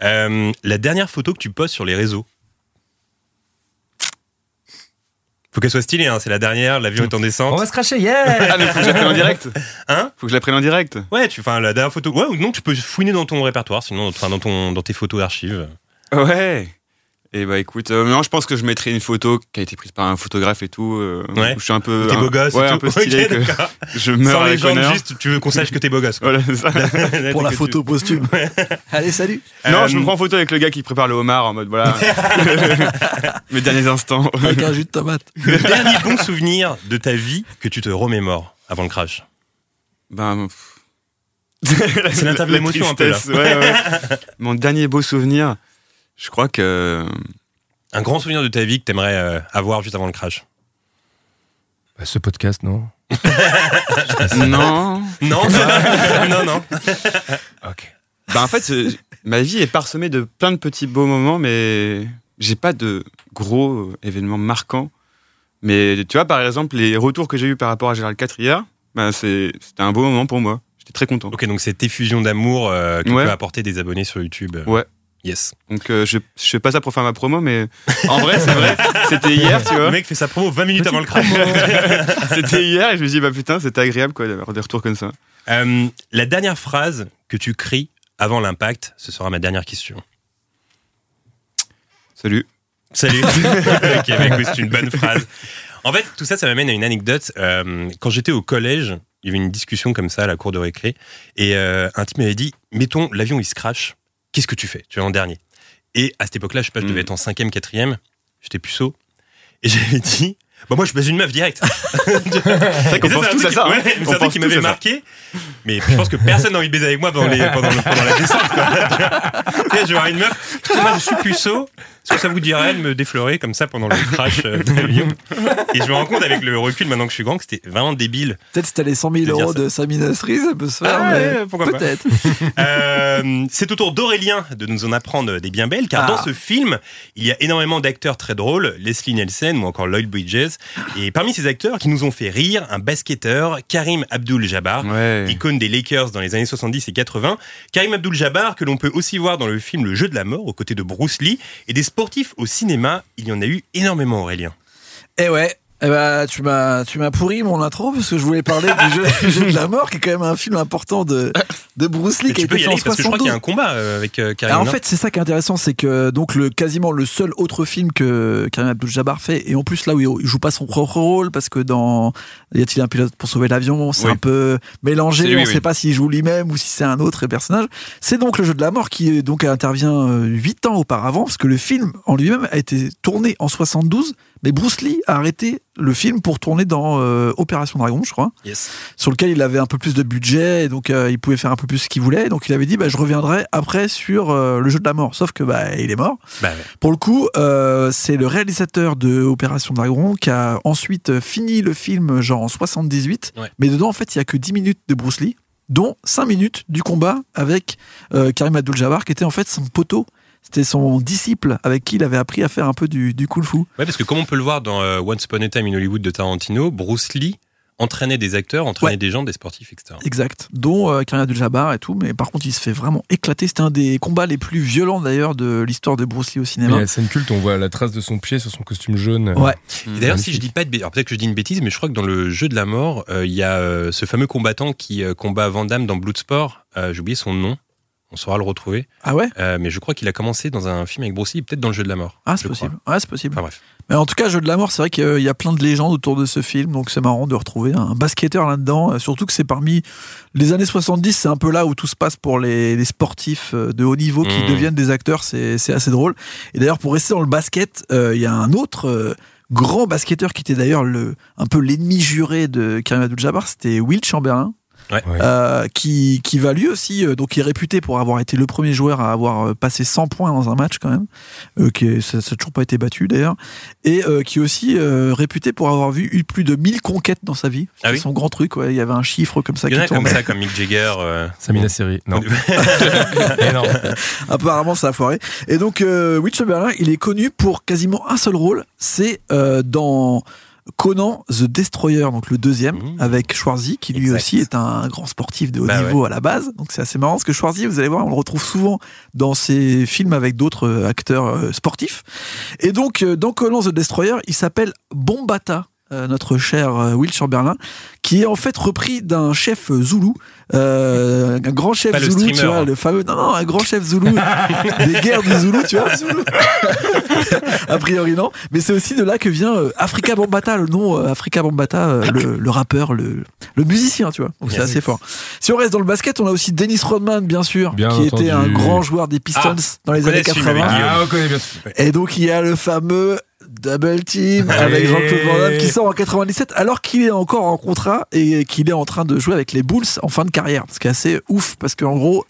La dernière photo que tu postes sur les réseaux. Faut qu'elle soit stylée, hein, c'est la dernière, l'avion est en On descente. va se cracher, yeah Ah, mais faut que je la prenne en direct. Hein Faut que je la prenne en direct. Ouais, tu, enfin, la dernière photo. Ouais, ou non, tu peux fouiner dans ton répertoire, sinon, enfin, dans, ton, dans tes photos d'archives. Ouais. Et bah écoute, euh, non, je pense que je mettrai une photo qui a été prise par un photographe et tout. euh, Ouais. où je suis un peu. T'es un- beau gosse Ouais, et un peu stylé. Que je meurs Sans honneur. juste, tu veux qu'on sache que t'es beau gosse. quoi. Voilà, c'est ça. Pour la tu- photo posthume. Allez, salut. Non, Euh, je me prends en photo avec le gars qui prépare le homard en mode voilà. Mes derniers instants. Avec un jus de tomate. Le dernier bon souvenir de ta vie que tu te remémores avant le crash. Ben. C'est l'interview La émotion un peu, là. ouais, ouais. Mon dernier beau souvenir, je crois que. Un grand souvenir de ta vie que t'aimerais euh, avoir juste avant le crash. Bah, Ce podcast, non non. Non, non, non. Ok. Ben, en fait, ma vie est parsemée de plein de petits beaux moments, mais j'ai pas de gros euh, événements marquants. Mais tu vois, par exemple, les retours que j'ai eu par rapport à Gérald 4 hier, ben, c'est- c'était un beau moment pour moi. J'étais très content. Ok, donc cette effusion d'amour euh, que Ouais. peut apporter des abonnés sur YouTube. euh, Ouais. Yes. Donc, euh, je, je fais pas ça pour faire ma promo, mais en vrai, c'est vrai. C'était hier, tu Le vois. mec fait sa promo 20 minutes avant le crash. C'était hier et je me dis, bah putain, c'était agréable quoi d'avoir des retours comme ça. Euh, la dernière phrase que tu cries avant l'impact, ce sera ma dernière question. Salut. Salut. ok, bah écoute, c'est une bonne phrase. En fait, tout ça, ça m'amène à une anecdote. Euh, quand j'étais au collège, il y avait une discussion comme ça à la cour de récré, et euh, un type m'avait dit mettons l'avion il se crache, qu'est-ce que tu fais? Tu es en dernier. Et à cette époque-là, je sais pas, je devais Mm. être en cinquième, quatrième, j'étais puceau, et j'avais dit bah moi je baise une meuf direct. C'est qu'on ça, pense un tous à ça. hein. ouais, On c'est un truc qui m'avait ça. marqué. Mais je pense que personne n'a envie de baiser avec moi pendant, les, pendant, le- pendant la descente. Quoi. Tu je vais voir une meuf. Tu sais, moi, je suis puceau. Est-ce que ça vous dirait de me déflorer comme ça pendant le crash euh, de l'avion Et je me rends compte avec le recul maintenant que je suis grand que c'était vraiment débile. Peut-être si t'as les 100 000 De dire euros ça. de Sami Nasri, ça peut se faire. Ah mais pourquoi pas. Peut-être. Euh, c'est au tour d'Aurélien de nous en apprendre des bien belles, car Ah. dans ce film, il y a énormément d'acteurs très drôles, Leslie Nielsen ou encore Lloyd Bridges. Et parmi ces acteurs qui nous ont fait rire, un basketteur, Karim Abdul-Jabbar, Ouais. icône des Lakers dans les années 70 et 80. Karim Abdul-Jabbar, que l'on peut aussi voir dans le film Le Jeu de la mort, aux côtés de Bruce Lee, et des sportifs au cinéma, il y en a eu énormément, Aurélien. Et ouais, Eh ben, tu m'as, tu m'as pourri mon intro parce que je voulais parler du jeu, du jeu de la mort, qui est quand même un film important de, de Bruce Lee Mais qui a tu peux été y fait en aller parce que je crois 72. qu'il y a un combat euh, avec euh, Karim. Alors, en fait, c'est ça qui est intéressant, c'est que donc le quasiment le seul autre film que Karim Abdul-Jabbar fait, et en plus là où il joue pas son propre rôle, parce que dans y a-t-il un pilote pour sauver l'avion, c'est Oui. un peu mélangé, lui, on oui. sait pas s'il joue lui-même ou si c'est un autre personnage. C'est donc le jeu de la mort qui donc intervient euh, huit ans auparavant, parce que le film en lui-même a été tourné en 72, mais Bruce Lee a arrêté le film pour tourner dans euh, Opération Dragon, je crois Yes. sur lequel il avait un peu plus de budget et donc euh, il pouvait faire un peu plus ce qu'il voulait. Donc il avait dit bah, je reviendrai après sur euh, le jeu de la mort. Sauf que bah, il est mort. Bah, ouais. Pour le coup, c'est le réalisateur de Opération Dragon qui a ensuite fini le film genre en 78. Ouais. Mais dedans en fait il y a que 10 minutes de Bruce Lee, dont 5 minutes du combat avec Karim Abdul-Jabbar qui était en fait son poteau. C'était son disciple avec qui il avait appris à faire un peu du, du kung fu. Ouais, parce que comme on peut le voir dans euh, Once Upon a Time in Hollywood de Tarantino, Bruce Lee entraînait des acteurs, entraînait Ouais. des gens, des sportifs, etc. Exact. Dont euh, Karim Abdul-Jabbar et tout. Mais par contre, il se fait vraiment éclater. C'était un des combats les plus violents d'ailleurs de l'histoire de Bruce Lee au Mais cinéma. la scène culte, on voit la trace de son pied sur son costume jaune. Ouais. Et D'ailleurs, si je dis pas de bêtises, alors peut-être que je dis une bêtise, mais je crois que dans le jeu de la mort, euh, il y a euh, ce fameux combattant qui euh, combat Van Damme dans Bloodsport. Euh, J'ai oublié son nom. On saura le retrouver. Ah ouais? Euh, mais je crois qu'il a commencé dans un film avec Bruce Lee, peut-être dans le jeu de la mort. Ah, c'est possible. Ouais, c'est possible. Enfin bref. Mais en tout cas, Jeu de la mort, c'est vrai qu'il y a plein de légendes autour de ce film, donc c'est marrant de retrouver un basketteur là-dedans. euh, Surtout que c'est parmi les années 70, c'est un peu là où tout se passe pour les, les sportifs euh, de haut niveau qui Mhm. deviennent des acteurs, c'est assez drôle. Et d'ailleurs, pour rester dans le basket, euh, il y a un autre euh, grand basketteur qui était d'ailleurs le un peu l'ennemi juré de Karim Abdul-Jabbar, c'était Will Chamberlain. Ouais. Euh, qui, qui va lui aussi, euh, donc il est réputé pour avoir été le premier joueur à avoir euh, passé 100 points dans un match quand même, euh, qui est- ça n'a toujours pas été battu d'ailleurs, et euh, qui est aussi euh, réputé pour avoir vu eu plus de 1000 conquêtes dans sa vie. Ah oui son grand truc, ouais. il y avait un chiffre comme ça Il y en qui a comme ça, comme Mick Jagger. euh, Samina Seri. Non. Eh non. Apparemment, ça a foiré. Et donc, euh, Will Chamberlain, il est connu pour quasiment un seul rôle, c'est euh, dans Conan the Destroyer, donc le deuxième, Mmh. avec Schwarzy, qui lui Exact. aussi est un grand sportif de haut Bah niveau à la base. Donc c'est assez marrant, parce que Schwarzy, vous allez voir, on le retrouve souvent dans ses films avec d'autres euh, acteurs euh, sportifs. Et donc, euh, dans Conan the Destroyer, il s'appelle Bombata. Euh, notre cher euh, Will Chamberlain, qui est en fait repris d'un chef zoulou, euh, un grand chef Pas le zoulou, tu vois, hein. le fameux, non, non, un grand chef zoulou des guerres du zoulou, tu vois. a priori non, mais c'est aussi de là que vient euh, Africa Bambata, le nom euh, Africa Bambata, euh, le, le rappeur, le, le musicien, tu vois. Donc c'est assez fort. Si on reste dans le basket, on a aussi Dennis Rodman, bien sûr, Bien qui entendu. était un grand joueur des Pistons Ah, dans les années ce film avec 80. Guillaume. Ah, on connaît bien. sûr. Et donc il y a le fameux Double Team avec. Jean-Claude Van Damme qui sort en 97 alors qu'il est encore en contrat et qu'il est en train de jouer avec les Bulls en fin de carrière. Ce qui est assez ouf parce qu'en gros,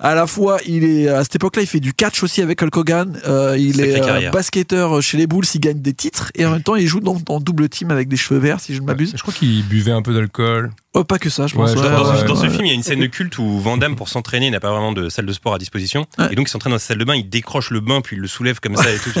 à la fois il est à cette époque-là il fait du catch aussi avec Hulk Hogan, euh, il est euh, carrière. basketteur chez les Bulls, il gagne des titres et en même temps il joue dans, dans Double Team avec des cheveux verts si je ne m'abuse. Je crois qu'il buvait un peu d'alcool. Oh pas que ça je pense. Ouais, ouais, je Dans, ce, dans ce ouais. film, il y a une scène de culte où Van Damme, pour s'entraîner, n'a pas vraiment de salle de sport à disposition. Ouais. Et donc, il s'entraîne dans sa salle de bain, il décroche le bain, puis il le soulève comme ça et tout.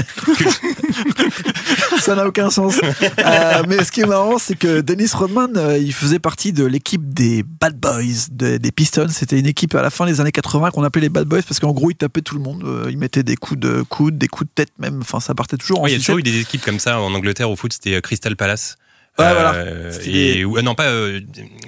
Ça n'a aucun sens. Euh, mais ce qui est marrant, c'est que Dennis Rodman, euh, il faisait partie de l'équipe des Bad Boys, de- des Pistons. C'était une équipe à la fin des années 80 qu'on appelait les Bad Boys parce qu'en gros, ils tapaient tout le monde. Euh, Ils mettaient des coups de coude, des coups de tête même. Enfin, ça partait toujours Ouais, il y a toujours eu des équipes comme ça en Angleterre au foot, c'était euh, Crystal Palace. Ouais, voilà. Et, des- non, pas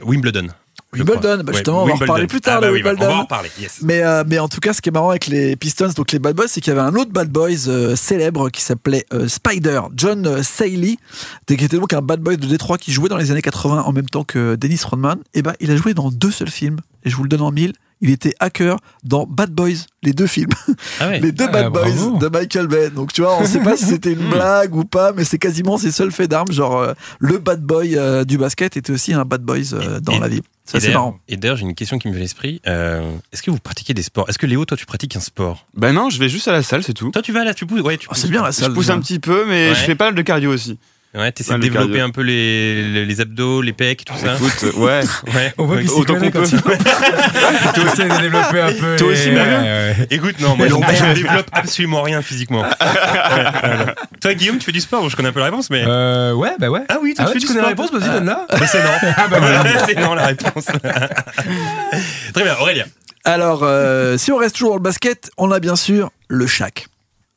Wimbledon. Wimbledon, bah Ouais, justement, on va en reparler plus tard Ah bah oui, bah, Wimbledon. On va en reparler, yes. Mais, euh, mais en tout cas, ce qui est marrant avec les Pistons, donc les Bad Boys, c'est qu'il y avait un autre Bad Boys euh, célèbre qui s'appelait euh, Spider, John euh, Saley, qui était donc un Bad Boy de Détroit qui jouait dans les années 80 en même temps que Dennis Rodman. Et ben, il a joué dans deux seuls films, et je vous le donne en mille. Il était hacker dans Bad Boys, les deux films, Ah ouais. les deux Ah, Bad Boys bravo. de Michael Bay. Donc tu vois, on sait pas si c'était une blague ou pas, mais c'est quasiment ses seuls faits d'armes. Genre euh, le Bad Boy euh, du basket était aussi un Bad Boys euh, dans Et- la vie. Ça c'est marrant. Et d'ailleurs, j'ai une question qui me vient à l'esprit. Euh, Est-ce que vous pratiquez des sports? Est-ce que Léo, toi, tu pratiques un sport? Bah non, je vais juste à la salle, c'est tout. Toi, tu vas là, tu pousses Ouais, tu Oh, pousses. c'est bien la Je salle. pousse déjà. un petit peu, mais Ouais. je fais pas mal de cardio aussi. Ouais, t'essaies de développer cardio. un peu les, les, les abdos, les pecs, tout ça. Écoute, euh, ouais. Ouais. On voit qu'il s'y Autant connaît qu'on quand il Toi aussi, de développer un peu. Toi les- aussi, gars Ouais, ouais. Écoute, non, moi, je, je développe absolument rien physiquement. Ouais, voilà. Toi, Guillaume, tu fais du sport Je connais un peu la réponse, mais. Euh, ouais, bah ouais. Ah oui, toi, Ah tu ouais, fais tu du connais la réponse, vas-y, donne-la. Mais c'est non. Ah bah voilà. c'est non la réponse. Très bien, Aurélien. Alors, euh, si on reste toujours dans le basket, on a bien sûr le Shaq.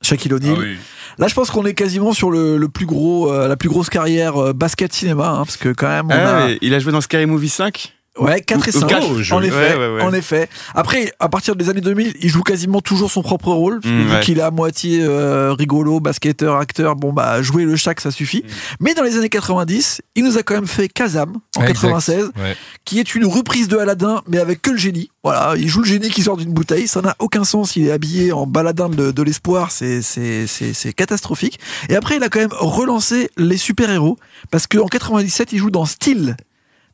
Shaquille O'Neal. Ah oui. Là, je pense qu'on est quasiment sur le, le plus gros, euh, la plus grosse carrière euh, basket cinéma, hein, parce que quand même, on Ah, a il a joué dans Scary Movie 5 ouais 4 et ou 5 quatre, en effet, Ouais, ouais, ouais. en effet. Après, à partir des années 2000, il joue quasiment toujours son propre rôle, Mm, vu ouais. qu'il est à moitié euh, rigolo, basketteur, acteur. Bon bah, jouer le Shaq, ça suffit. Mais dans les années 90, il nous a quand même fait Kazam en Ouais, 96 Ouais. qui est une reprise de Aladdin, mais avec que le génie. Voilà, il joue le génie qui sort d'une bouteille, ça n'a aucun sens, il est habillé en baladin de, de l'espoir, c'est, c'est, c'est, c'est catastrophique. Et après, il a quand même relancé les super-héros, parce qu'en 97, il joue dans Steel,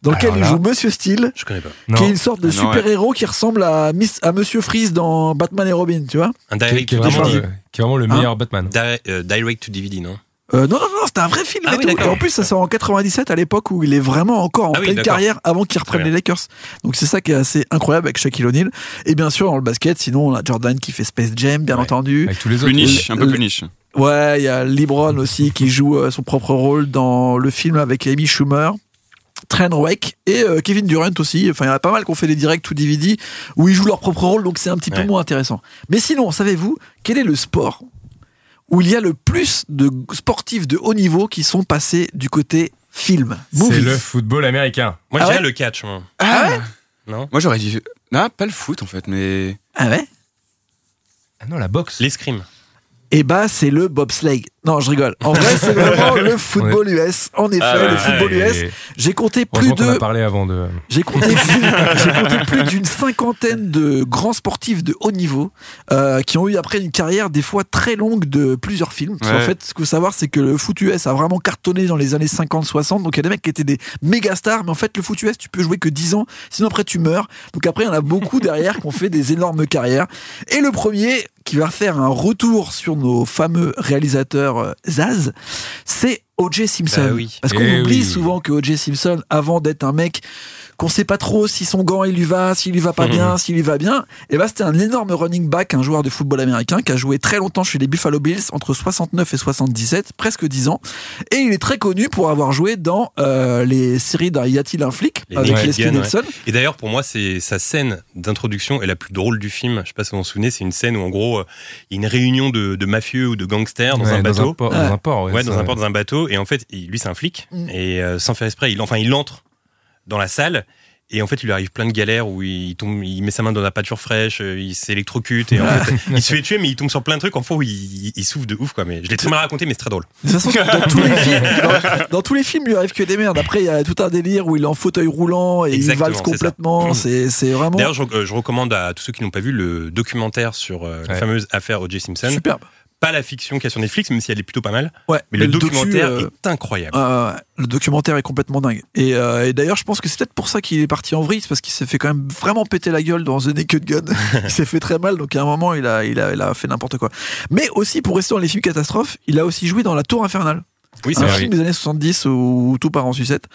dans lequel Alors il joue Monsieur Steel, Je connais pas. qui est une sorte de Ah super-héros qui ressemble à, Miss, à Monsieur Freeze dans Batman et Robin, tu vois Un direct qui est to vraiment DVD. le, qui est vraiment le Hein meilleur Batman. Di- euh, direct to DVD, non? Euh, non, non, non, c'était un vrai film Ah et oui, tout. Et d'accord. en plus, ça sort en 97 à l'époque où il est vraiment encore en Ah pleine carrière avant qu'il reprenne les Lakers. Donc c'est ça qui est assez incroyable avec Shaquille O'Neal. Et bien sûr, dans le basket, sinon, on a Jordan qui fait Space Jam, bien Ouais. entendu. Avec tous les autres. Niche, un peu plus niche. Ouais, il y a LeBron aussi qui joue euh, son propre rôle dans le film avec Amy Schumer. Trainwreck et euh, Kevin Durant aussi. Enfin, il y en a pas mal qui ont fait des directs ou DVD où ils jouent leur propre rôle, donc c'est un petit peu moins intéressant. Mais sinon, savez-vous quel est le sport où il y a le plus de sportifs de haut niveau qui sont passés du côté film C'est le football américain. Moi, Ah ouais? le catch, moi. Ah ouais? Non? Moi j'aurais dit. Non, pas le foot en fait, mais. Ah ouais? Ah non, la boxe. L'escrime. Eh bah, c'est le bobsleigh. Non, je rigole. En vrai, c'est vraiment le football US. En effet, Ah le football Ah, US. J'ai compté plus Heureusement qu'on a de parlé avant de. J'ai compté, plus- j'ai compté plus d'une cinquantaine de grands sportifs de haut niveau euh, qui ont eu après une carrière des fois très longue de plusieurs films. Parce Ouais. fait, ce qu'il faut savoir, c'est que le foot US a vraiment cartonné dans les années 50-60. Donc il y a des mecs qui étaient des méga stars, mais en fait, le foot US, tu peux jouer que 10 ans, sinon après tu meurs. Donc après, il y en a beaucoup derrière qui ont fait des énormes carrières. Et le premier qui va faire un retour sur nos fameux réalisateurs euh, Zaz, c'est O.J. Simpson. Bah oui. Parce qu'on Eh oublie oui. souvent que O.J. Simpson, avant d'être un mec qu'on sait pas trop si son gant il lui va, s'il lui va pas bien, s'il lui va bien, et bah c'était un énorme running back, un joueur de football américain qui a joué très longtemps chez les Buffalo Bills entre 69 et 77, presque 10 ans, et il est très connu pour avoir joué dans euh, les séries d'un Y a-t-il un flic Les avec Leslie ouais. Nielsen. Et d'ailleurs, pour moi, c'est sa scène d'introduction est la plus drôle du film. Je sais pas si vous vous en souvenez, c'est une scène où, en gros, euh, il y a une réunion de, de mafieux ou de gangsters dans Ouais, un bateau. port, Ouais. Dans un port, ouais, Ouais, dans un port, dans un bateau. Et en fait, il- lui, c'est un flic. Mm. Et euh, sans faire esprit, il, enfin, il entre dans la salle. Et en fait, il lui arrive plein de galères où il tombe, il met sa main dans la pâture fraîche, euh, il s'électrocute et en fait, il se fait tuer, mais il tombe sur plein de trucs. En où il, il souffre de ouf, quoi. Mais je l'ai très mal raconté, mais c'est très drôle. De toute façon, dans tous les films, dans, dans tous les films, il lui arrive que des merdes. Après, il y a tout un délire où il est en fauteuil roulant et Exactement, il valse complètement. C'est c'est vraiment D'ailleurs, je, euh, je recommande à tous ceux qui n'ont pas vu le documentaire sur euh, la Ouais. fameuse affaire O.J. Simpson. superbe. Pas la fiction qu'il y a sur Netflix, même si elle est plutôt pas mal. Ouais, Mais le, docu, documentaire euh, est incroyable. Euh, le documentaire est complètement dingue. Et, euh, et d'ailleurs, je pense que c'est peut-être pour ça qu'il est parti en vrille, c'est parce qu'il s'est fait quand même vraiment péter la gueule dans The Naked Gun. il s'est fait très mal, donc à un moment, il a, il a, il a fait n'importe quoi. Mais aussi, pour rester dans les films catastrophes, il a aussi joué dans La Tour Infernale. oui, c'est un vrai. film des années 70 où, tout part en sucette.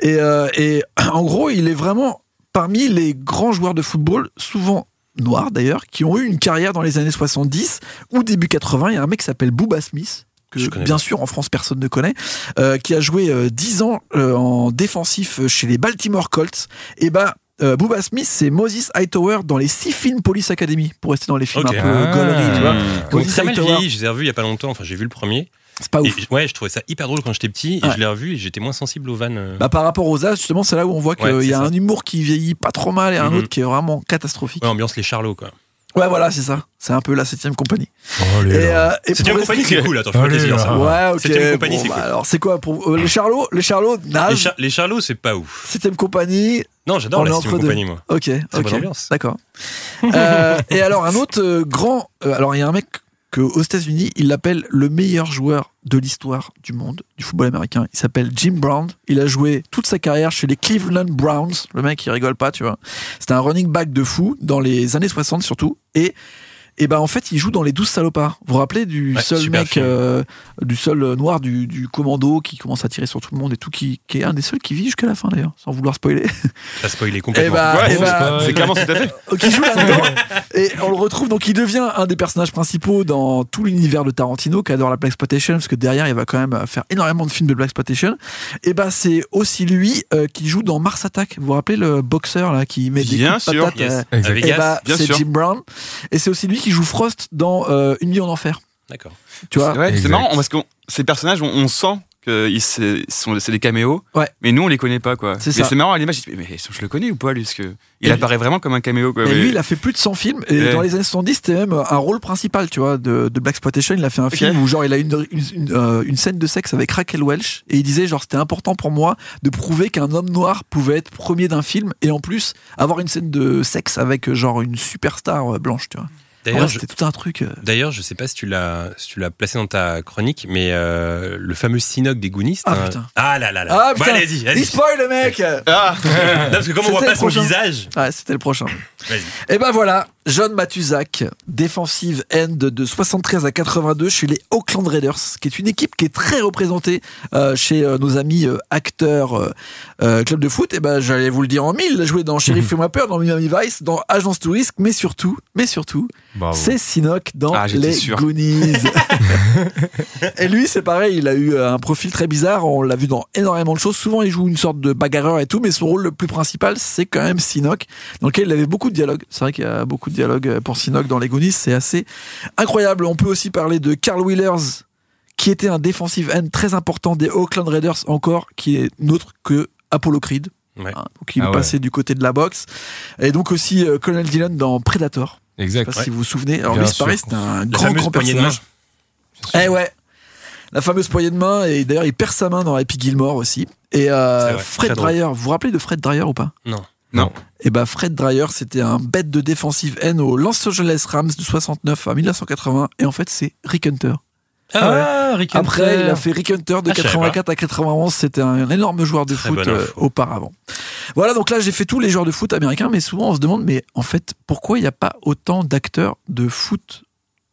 Et, euh, et en gros, il est vraiment parmi les grands joueurs de football, souvent noirs d'ailleurs, qui ont eu une carrière dans les années 70 ou début 80. Il y a un mec qui s'appelle Booba Smith. Que Je connais bien sûr en France personne ne connaît, euh, qui a joué euh, 10 ans euh, en défensif chez les Baltimore Colts. Et bah euh, Booba Smith, c'est Moses Hightower dans les six films Police Academy, pour rester dans les films Ok. un peu Ah. gauleries, tu vois. Moses très mal Hightower, vieilli, je les ai revus il y a pas longtemps, enfin j'ai vu le premier. C'est pas Et, ouf. ouais, je trouvais ça hyper drôle quand j'étais petit et Ouais. je l'ai revu et j'étais moins sensible aux vannes. euh. Bah, par rapport aux As, justement, c'est là où on voit qu'il Ouais, y a ça. un humour qui vieillit pas trop mal et un Mhm. autre qui est vraiment catastrophique. Ouais, ambiance les Charlots quoi. Ouais, voilà, c'est ça. C'est un peu la septième compagnie. Allez, Et, là. euh, et une compagnie, c'est cool, attends, fais-moi Allez, plaisir là. ça. Ouais, ok. Septième compagnie, bon, c'est bah, cool. Alors, c'est quoi pour euh, les Charlots Les Charlots, Les, naze. Char- les Charlots, c'est pas ouf. Septième compagnie. Non, j'adore la septième compagnie, moi. Ok, ok. D'accord. Euh, et alors, un autre euh, grand. alors, il y a un mec que, aux États-Unis, il l'appelle le meilleur joueur de l'histoire du monde, du football américain. Il s'appelle Jim Brown. Il a joué toute sa carrière chez les Cleveland Browns. Le mec, il rigole pas, tu vois. C'était un running back de fou dans les années 60 surtout. Et. Et ben en fait, il joue dans les 12 salopards. Vous vous rappelez du Ouais, seul mec, euh, du seul euh, noir du, du commando qui commence à tirer sur tout le monde et tout, qui, qui est un des seuls qui vit jusqu'à la fin d'ailleurs, sans vouloir spoiler. T'as spoilé Et complètement. bah, Ouais, eh c'est bah, pas- C'est clairement tout à fait. qui joue là-dedans. Et on le retrouve, donc il devient un des personnages principaux dans tout l'univers de Tarantino, qui adore la Black Exploitation, parce que derrière, il va quand même faire énormément de films de Black Exploitation. Et bah, c'est aussi lui euh, qui joue dans Mars Attack. Vous vous rappelez le boxeur là qui met des Bien coups de sûr. patate Yes. euh, et Gas. bah, bien c'est sûr. Jim Brown. Et c'est aussi lui qui joue Frost dans euh, Une nuit en enfer. D'accord. Tu vois Ouais, c'est marrant parce que ces personnages, on, on sent que ils se- sont c'est des caméos, Ouais. mais nous on les connaît pas quoi. C'est mais ça. c'est marrant à l'image. je dis, Mais je le connais ou pas lui parce que il Et apparaît vraiment comme un caméo. Quoi, Et mais- lui, il a fait plus de 100 films. Et Ouais. dans les années 70, c'était même un rôle principal, tu vois, de, de Black Exploitation. Il a fait un film où, genre, il a une, une, une, euh, une scène de sexe avec Raquel Welch. Et il disait, genre, c'était important pour moi de prouver qu'un homme noir pouvait être premier d'un film. Et en plus, avoir une scène de sexe avec, euh, genre, une superstar euh, blanche, tu vois. D'ailleurs, c'était tout un truc. euh, d'ailleurs, je sais pas si tu l'as, si tu l'as placé dans ta chronique, mais euh, le fameux Sinoc des Goonies. Ah, un- putain. Ah là là là. Ah, putain. allez, vas-y, vas-y. Il spoil, le mec Ah Non, parce que comme on voit pas son visage. Ouais, c'était le prochain. Vas-y. Et ben voilà, John Matuzak, défensive end de 73 à 82 chez les Oakland Raiders, qui est une équipe qui est très représentée euh, chez euh, nos amis euh, acteurs club de foot. Et ben j'allais vous le dire en mille, il a joué dans Sheriff Fais-moi peur, dans Miami Vice, dans Agence Touriste, mais surtout, mais surtout. C'est Sinoc dans Ah, les sûr. Goonies. et lui, c'est pareil, il a eu euh, un profil très bizarre. On l'a vu dans énormément de choses. Souvent, il joue une sorte de bagarreur et tout, mais son rôle le plus principal, c'est quand même Sinoc, dans lequel il avait beaucoup de dialogues. C'est vrai qu'il y a beaucoup de dialogues euh, pour Sinoc dans les Goonies. C'est assez incroyable. On peut aussi parler de Carl Wheelers, qui était un defensive end très important des Oakland Raiders, encore, qui est autre que Apollo Creed. Ouais. Hein, donc il Ah est ouais. passé du côté de la boxe. Et donc aussi euh, Colonel Dillon dans Predator. Je Exact. sais pas si vous vous souvenez. Alors Bien lui, c'est pareil, un La grand, fameuse grand poignée de main. personnage. Eh ouais. La fameuse poignée de main, et d'ailleurs, il perd sa main dans Happy Gilmore aussi. Et euh, vrai, Fred. Dreyer, vous vous rappelez de Fred Dreyer ou pas? Non. Non. Et bah, Fred Dreyer, c'était un bête de défensive N au Los Angeles Rams de 69 à 1980. Et en fait, c'est Rick Hunter. Ah ouais. Ah, Rick Après, Hunter. il a fait Rick Hunter de Ah, je savais 84 à 91. C'était un énorme joueur de Très foot euh, auparavant. Voilà, donc là, j'ai fait tous les joueurs de foot américains, mais souvent, on se demande, mais en fait, pourquoi il n'y a pas autant d'acteurs de foot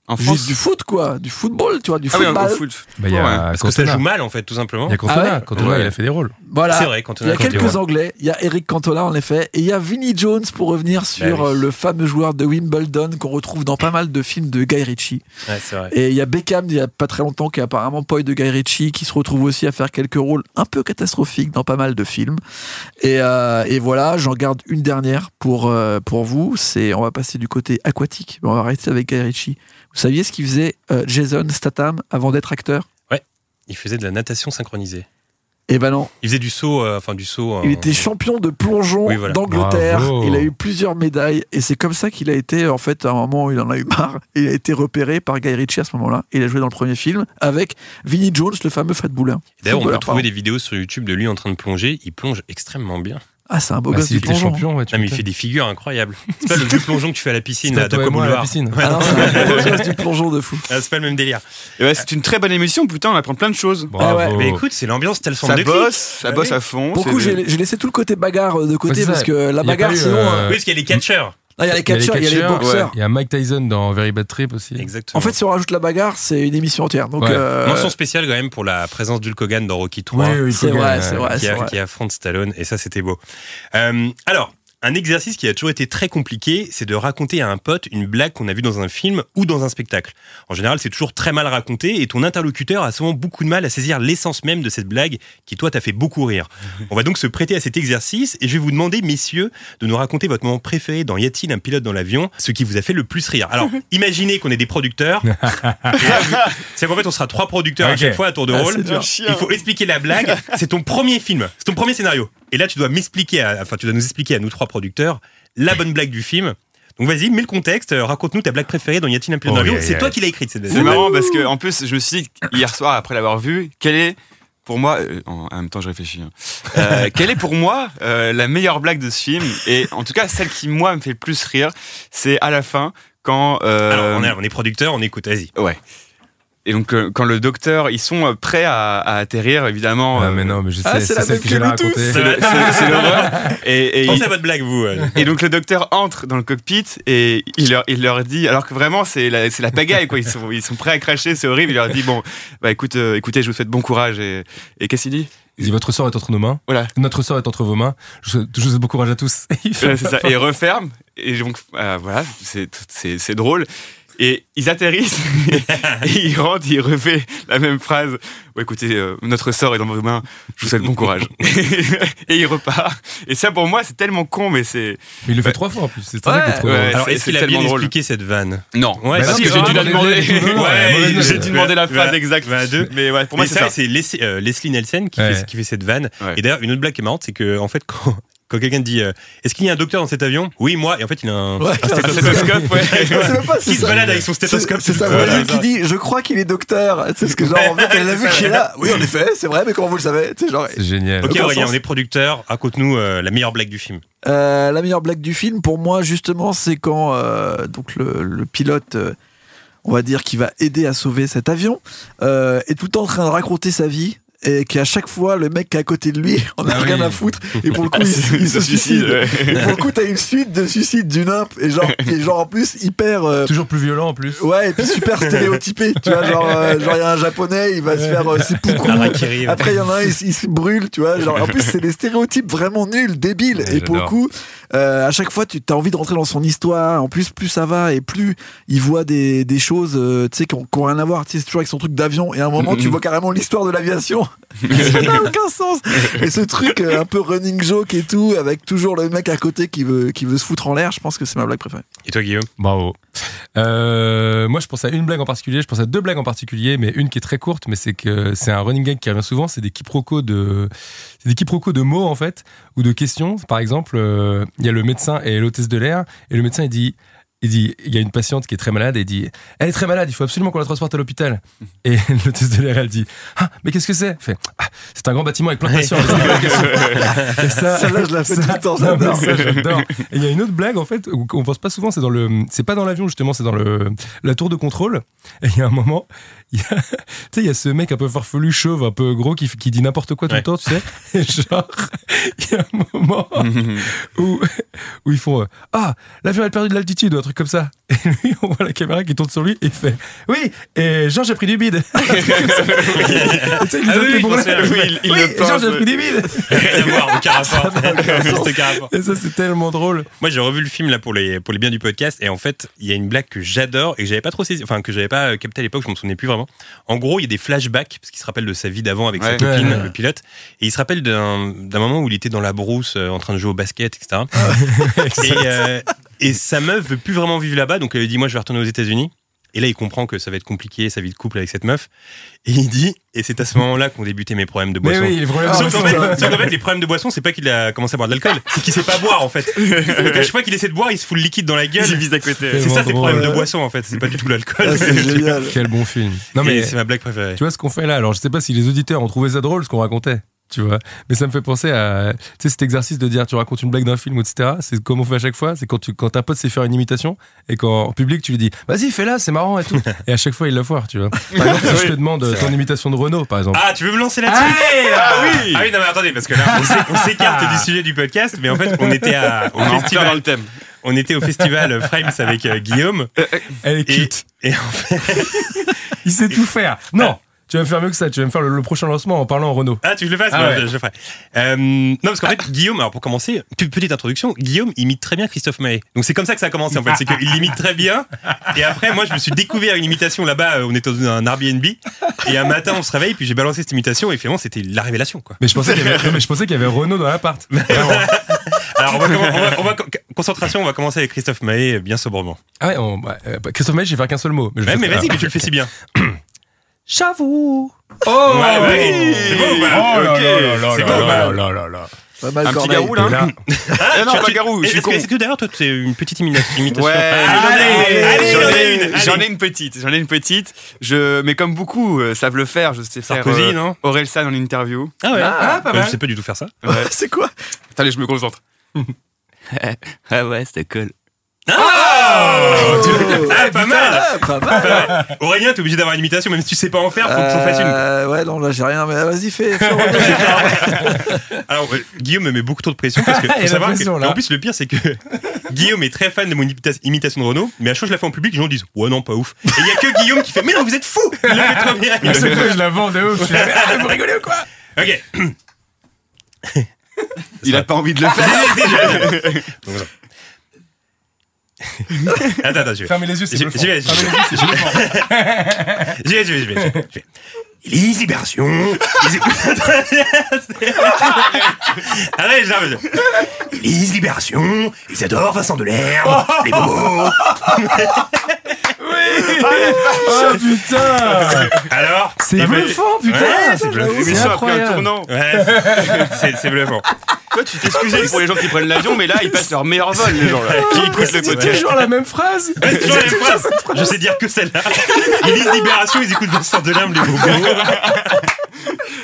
En France. Juste du foot, quoi. Du football, tu vois, du Ah oui, football. foot. Bah, il y a Ouais. Parce que ça Cantona. joue mal, en fait, tout simplement. Il y a Cantona. Ah ouais Cantona, Ouais. il a fait des rôles. Voilà. C'est vrai, on Il y a quelques. Anglais. Il y a Eric Cantona, en effet. Et il y a Vinnie Jones, pour revenir sur Bah oui. euh, le fameux joueur de Wimbledon qu'on retrouve dans pas mal de films de Guy Ritchie. Ouais, c'est vrai. Et il y a Beckham, il y a pas très longtemps, qui est apparemment poil de Guy Ritchie, qui se retrouve aussi à faire quelques rôles un peu catastrophiques dans pas mal de films. Et, euh, et voilà, j'en garde une dernière pour, euh, pour vous. C'est, on va passer du côté aquatique. On va rester avec Guy Ritchie. Vous saviez ce qu'il faisait euh, Jason Statham avant d'être acteur? Il faisait de la natation synchronisée. Eh ben non, Il faisait du saut, euh, enfin du saut. il était champion de plongeon Oui, voilà. d'Angleterre. Bravo. Il a eu plusieurs médailles et c'est comme ça qu'il a été, en fait, à un moment où il en a eu marre, il a été repéré par Guy Ritchie à ce moment-là. Il a joué dans le premier film avec Vinnie Jones, le fameux Fred Boulin. D'ailleurs, on peut trouver pardon. des vidéos sur YouTube de lui en train de plonger. Il plonge extrêmement bien. Ah, c'est un beau Bah, gosse du plongeon. champion, ouais, tu Non, mais il fait des figures incroyables. C'est pas le vieux plongeon que tu fais à la piscine, et moi à la piscine. Ouais, Ah non, c'est un beau gosse du plongeon de fou. ah, c'est pas le même délire. Ouais, c'est une très bonne émission, putain, on apprend plein de choses. Bravo. Ah ouais, Mais écoute, c'est l'ambiance telle son Ça bosse, ça bosse à fond. Pour coup, j'ai laissé tout le côté bagarre de côté parce que la bagarre, sinon. euh, Oui, parce qu'il y a les catcheurs. Là, il y a les catcheurs, il y a les boxeurs. Il y a Mike Tyson dans Very Bad Trip aussi. Exactement. En fait, si on rajoute la bagarre, c'est une émission entière. Donc, Ouais. euh, Mention spéciale quand même pour la présence d'Hulk Hogan dans Rocky 3. Oui, oui, c'est vrai, euh, c'est vrai. qui affronte Stallone, et ça c'était beau. Euh, alors, un exercice qui a toujours été très compliqué, c'est de raconter à un pote une blague qu'on a vue dans un film ou dans un spectacle. En général, c'est toujours très mal raconté, et ton interlocuteur a souvent beaucoup de mal à saisir l'essence même de cette blague qui, toi, t'a fait beaucoup rire. On va donc se prêter à cet exercice, et je vais vous demander, messieurs, de nous raconter votre moment préféré dans Y a-t-il un pilote dans l'avion, ce qui vous a fait le plus rire. Alors, imaginez qu'on est des producteurs. C'est qu'en fait, on sera trois producteurs à chaque fois à tour de Ah, rôle. Il faut expliquer la blague. C'est ton premier film, c'est ton premier scénario. Et là, tu dois m'expliquer, enfin, tu dois nous expliquer à nous trois producteurs la bonne blague du film. Donc vas-y, mets le contexte, euh, raconte-nous ta blague préférée dans Y a-t-il un pilote Oh, d'avion yeah, C'est yeah. toi qui l'as écrite cette C'est blague. marrant parce que en plus, je me suis dit hier soir après l'avoir vu, quelle est pour moi, euh, en même temps je réfléchis, hein. Euh, quelle est pour moi euh, la meilleure blague de ce film? Et en tout cas celle qui moi me fait le plus rire, c'est à la fin quand Alors, on est, on est producteur, on écoute, vas-y. ouais. Et donc euh, quand le docteur, ils sont euh, prêts à, à atterrir évidemment. Ah, euh, mais non, mais je sais, Ah, c'est c'est la celle que tous. raconter. c'est l'horreur. Et, et Pensez il- à votre blague, vous. euh. Et donc le docteur entre dans le cockpit et il leur, il leur dit, alors que vraiment c'est la, c'est la pagaille quoi, ils sont, ils sont prêts à cracher, c'est horrible. Il leur dit bon, bah écoute, euh, écoutez, je vous souhaite bon courage et, et qu'est-ce qu'il dit? Il dit votre sort est entre nos mains. Voilà. Notre sort est entre vos mains. Je, je vous souhaite bon courage à tous. Ça. Et referme et donc euh, voilà, c'est drôle. Et ils atterrissent et il rentre, il refait la même phrase. Ouais, écoutez, euh, notre sort est dans vos mains. Je vous souhaite bon courage. et il repart. Et ça, pour moi, c'est tellement con, mais c'est. Mais il le fait trois fois en plus. C'est très Ouais. Alors, est-ce qu'il c'est a bien drôle. expliqué cette vanne? Non. Ouais, Bah parce non, que j'ai dû la demander. j'ai dû demander la phrase exacte. Mais ouais, pour moi, c'est ça, c'est Leslie, euh, Nielsen qui, fait, qui fait cette vanne. Et d'ailleurs, une autre blague qui est marrante, c'est que en fait, quand, quand quelqu'un dit euh, Est-ce qu'il y a un docteur dans cet avion? Oui, moi. Et en fait, il a un, Ouais, un Un stéthoscope. ouais. C'est Qui c'est se ça. balade avec son stéthoscope. C'est sa Ouais, voisine ouais, qui dit Je crois qu'il est docteur. Sais ce que genre, en fait, elle a vu qu'il est là. Oui, en effet, c'est vrai, mais comment vous le savez? Sais, genre. C'est génial. Ok, Aurélien, on est producteur. Raconte-nous euh, la meilleure blague du film. Euh, la meilleure blague du film, pour moi, justement, c'est quand euh, donc le, le pilote, euh, on va dire, qui va aider à sauver cet avion, euh, est tout le temps en train de raconter sa vie. Et qu'à chaque fois, le mec qui est à côté de lui, on a Ah rien oui. à foutre. Et pour le coup, il, se- il se suicide. ouais. Et pour le coup, t'as une suite de suicides d'une imp. Et genre, et genre en plus, hyper. euh, Toujours plus violent en plus. Ouais, et puis super stéréotypé. Tu vois, genre, euh, genre, il y a un japonais, il va se faire euh. Harakiri, ouais. Après, il y en a un, il, se brûle, tu vois. Genre, en plus, c'est des stéréotypes vraiment nuls, débiles. Ouais, et pour le coup, euh, à chaque fois, tu as envie de rentrer dans son histoire. En plus, plus ça va et plus il voit des, des choses, euh, tu sais, qui ont, qui ont rien à voir. Tu sais, c'est toujours avec son truc d'avion. Et à un moment, tu vois carrément l'histoire de l'aviation. Ça n'a aucun sens. Et ce truc euh, un peu running joke et tout, avec toujours le mec à côté qui veut, qui veut se foutre en l'air, je pense que c'est ma blague préférée. Et toi, Guillaume? Bravo. Euh, moi, je pense à une blague en particulier. Je pense à deux blagues en particulier, mais une qui est très courte, mais c'est que c'est un running gag qui revient souvent. C'est des quiproquos de, c'est des quiproquos de mots en fait ou de questions. Par exemple, euh, il y a le médecin et l'hôtesse de l'air, et le médecin il dit. Il dit, il y a une patiente qui est très malade et il dit, elle est très malade, il faut absolument qu'on la transporte à l'hôpital. Et l'hôtesse de l'air, elle dit, ah, mais qu'est-ce que c'est? Elle Fait, ah, c'est un grand bâtiment avec plein de patients. Et ça, Celle-là, je la fais ça- tout le temps, non, mais j'adore. ça, j'adore. Et il y a une autre blague en fait où on pense pas souvent, c'est dans le, c'est pas dans l'avion justement, c'est dans le la tour de contrôle. Et il y a un moment, tu sais, il y a ce mec un peu farfelu, chauve, un peu gros qui, qui dit n'importe quoi tout Ouais. le temps, tu sais. Et genre, il y a un moment où où ils font euh, ah l'avion a perdu de l'altitude ou un truc comme ça. Et lui, on voit la caméra qui tourne sur lui et il fait oui. Et Georges a pris du bide. Et tu sais, il nous Ah a oui, il- il Oui, le Georges a pris du bide. Rien à voir, aucun rapport. Et ça, c'est tellement drôle. Moi, j'ai revu le film là pour les pour les biens du podcast et en fait, il y a une blague que j'adore et que j'avais pas trop saisi, enfin que j'avais pas capté à l'époque, je m'en souvenais plus vraiment. En gros, il y a des flashbacks parce qu'il se rappelle de sa vie d'avant avec sa Ouais. copine, Ouais, ouais. le pilote, et il se rappelle d'un d'un moment où il était dans la brousse euh, en train de jouer au basket, etc. et, euh, et sa meuf veut plus vraiment vivre là-bas, donc elle lui dit moi je vais retourner aux États-Unis. Et là, il comprend que ça va être compliqué, sa vie de couple avec cette meuf. Et il dit, et c'est à ce moment-là qu'ont débuté mes problèmes de Mais boisson. oui, les problèmes Sauf qu'en de boisson. fait, qu'en fait, les problèmes de boisson, c'est pas qu'il a commencé à boire de l'alcool, c'est qu'il sait pas boire en fait. Donc à chaque fois qu'il essaie de boire, il se fout le liquide dans la gueule. Il vise à côté. C'est ça, c'est le drôle. problème de boisson en fait. C'est pas du tout l'alcool. Ah, c'est génial. Quel bon film. Non mais c'est ma blague préférée. tu vois ce qu'on fait là? Alors je sais pas si les auditeurs ont trouvé ça drôle ce qu'on racontait. Tu vois, mais ça me fait penser à tu sais cet exercice de dire tu racontes une blague d'un film etc. C'est comme on fait à chaque fois. C'est quand tu quand un pote sait faire une imitation et qu'en public tu lui dis vas-y fais-la c'est marrant et tout. et à chaque fois il la foire. Tu vois. Par exemple si je te demande ton imitation de Renault par exemple. Ah, tu veux me lancer là-dessus ah, oui Ah oui, non mais attendez, parce que là, on s'é- on s'écarte du sujet du podcast, mais en fait, on était à, au On est en plein dans festival. le thème. On était au festival Frames avec euh, Guillaume. Elle est Et, cute. et en fait, Il sait tout faire. Non. Tu vas me faire mieux que ça. Tu vas me faire le, le prochain lancement en parlant en Renault. ah, tu veux que je le fasses Ah Ouais, je, je le ferai. Euh, non, parce qu'en fait, Guillaume, alors pour commencer, petite introduction, Guillaume imite très bien Christophe Maé. Donc c'est comme ça que ça a commencé en fait, c'est qu'il l'imite très bien. Et après, moi, je me suis découvert une imitation là-bas, euh, on était dans un Airbnb. Et un matin, on se réveille, puis j'ai balancé cette imitation, et finalement, c'était la révélation, quoi. Mais je pensais qu'il y qu'il y avait Renault dans l'appart. Alors, on va, commen- on va- on va- concentration, on va commencer avec Christophe Maé, bien sobrement. Ah ouais, on- bah, euh, bah, Christophe Maé, j'ai fait qu'un seul mot. Mais, Ouais, mais vas-y, mais tu le fais si bien. J'avoue. Oh, ouais, ouais, c'est beau ou pas Oh là Ok, là là là c'est là beau pas là là. Pas mal Un petit garou là. Là, Ah non, tu- pas garou, je suis que, con. est-ce que d'ailleurs, toi, c'est une petite imita- imitation Ouais, Allez, allez, j'en ai ai une, j'en ai une petite, j'en ai une petite. Je, mais comme beaucoup euh, savent le faire, je sais faire Sarkozy, non Aurel San en interview. Ah ouais, Ah, pas Ouais, mal. Je sais pas du tout faire ça. C'est quoi Attendez, je me concentre. ah ouais, c'était cool. Oh. Ah, pas mal Ah, pas mal. Aurélien, t'es obligé d'avoir une imitation, même si tu sais pas en faire, faut que tu en fasses une. Euh, ouais, non, là j'ai rien, mais vas-y, fais. Alors, euh, Guillaume me met beaucoup trop de pression parce que faut la savoir pression, que, là. en plus le pire c'est que Guillaume est très fan de mon imita- imitation de Renault, mais à chaque fois que je la fais en public, les gens disent ouais non pas ouf. Et il y a que Guillaume qui fait mais non vous êtes fou. Il le fait trop bien. je la vends de ouf. Ah, vous rigolez ou quoi? Ok. Il a pas envie de le faire. Donc, voilà. Attends, attends, je vais. Fermez les yeux, c'est J'y bluffant. j'y vais, les. J'y vais, j'y vais, j'y vais, j'y vais, j'y vais. Les ils écoutent. Allez, j'arrive. Les libérations, ils adorent Vincent Delerme, les bobos. Oh putain Alors C'est bluffant, putain Ouais, c'est bluffant. C'est un incroyable. tournant. Ouais, c'est- c'est bluffant. Toi, tu t'excusais pour les gens qui prennent l'avion, mais là, ils passent leur meilleur vol, les gens là. Qui écoutent le C'est podcast. toujours la même phrase Ouais, c'est toujours la même phrase. Je sais dire que celle-là. Ils lisent Libération, ils écoutent Vincent Delerme, les bobos.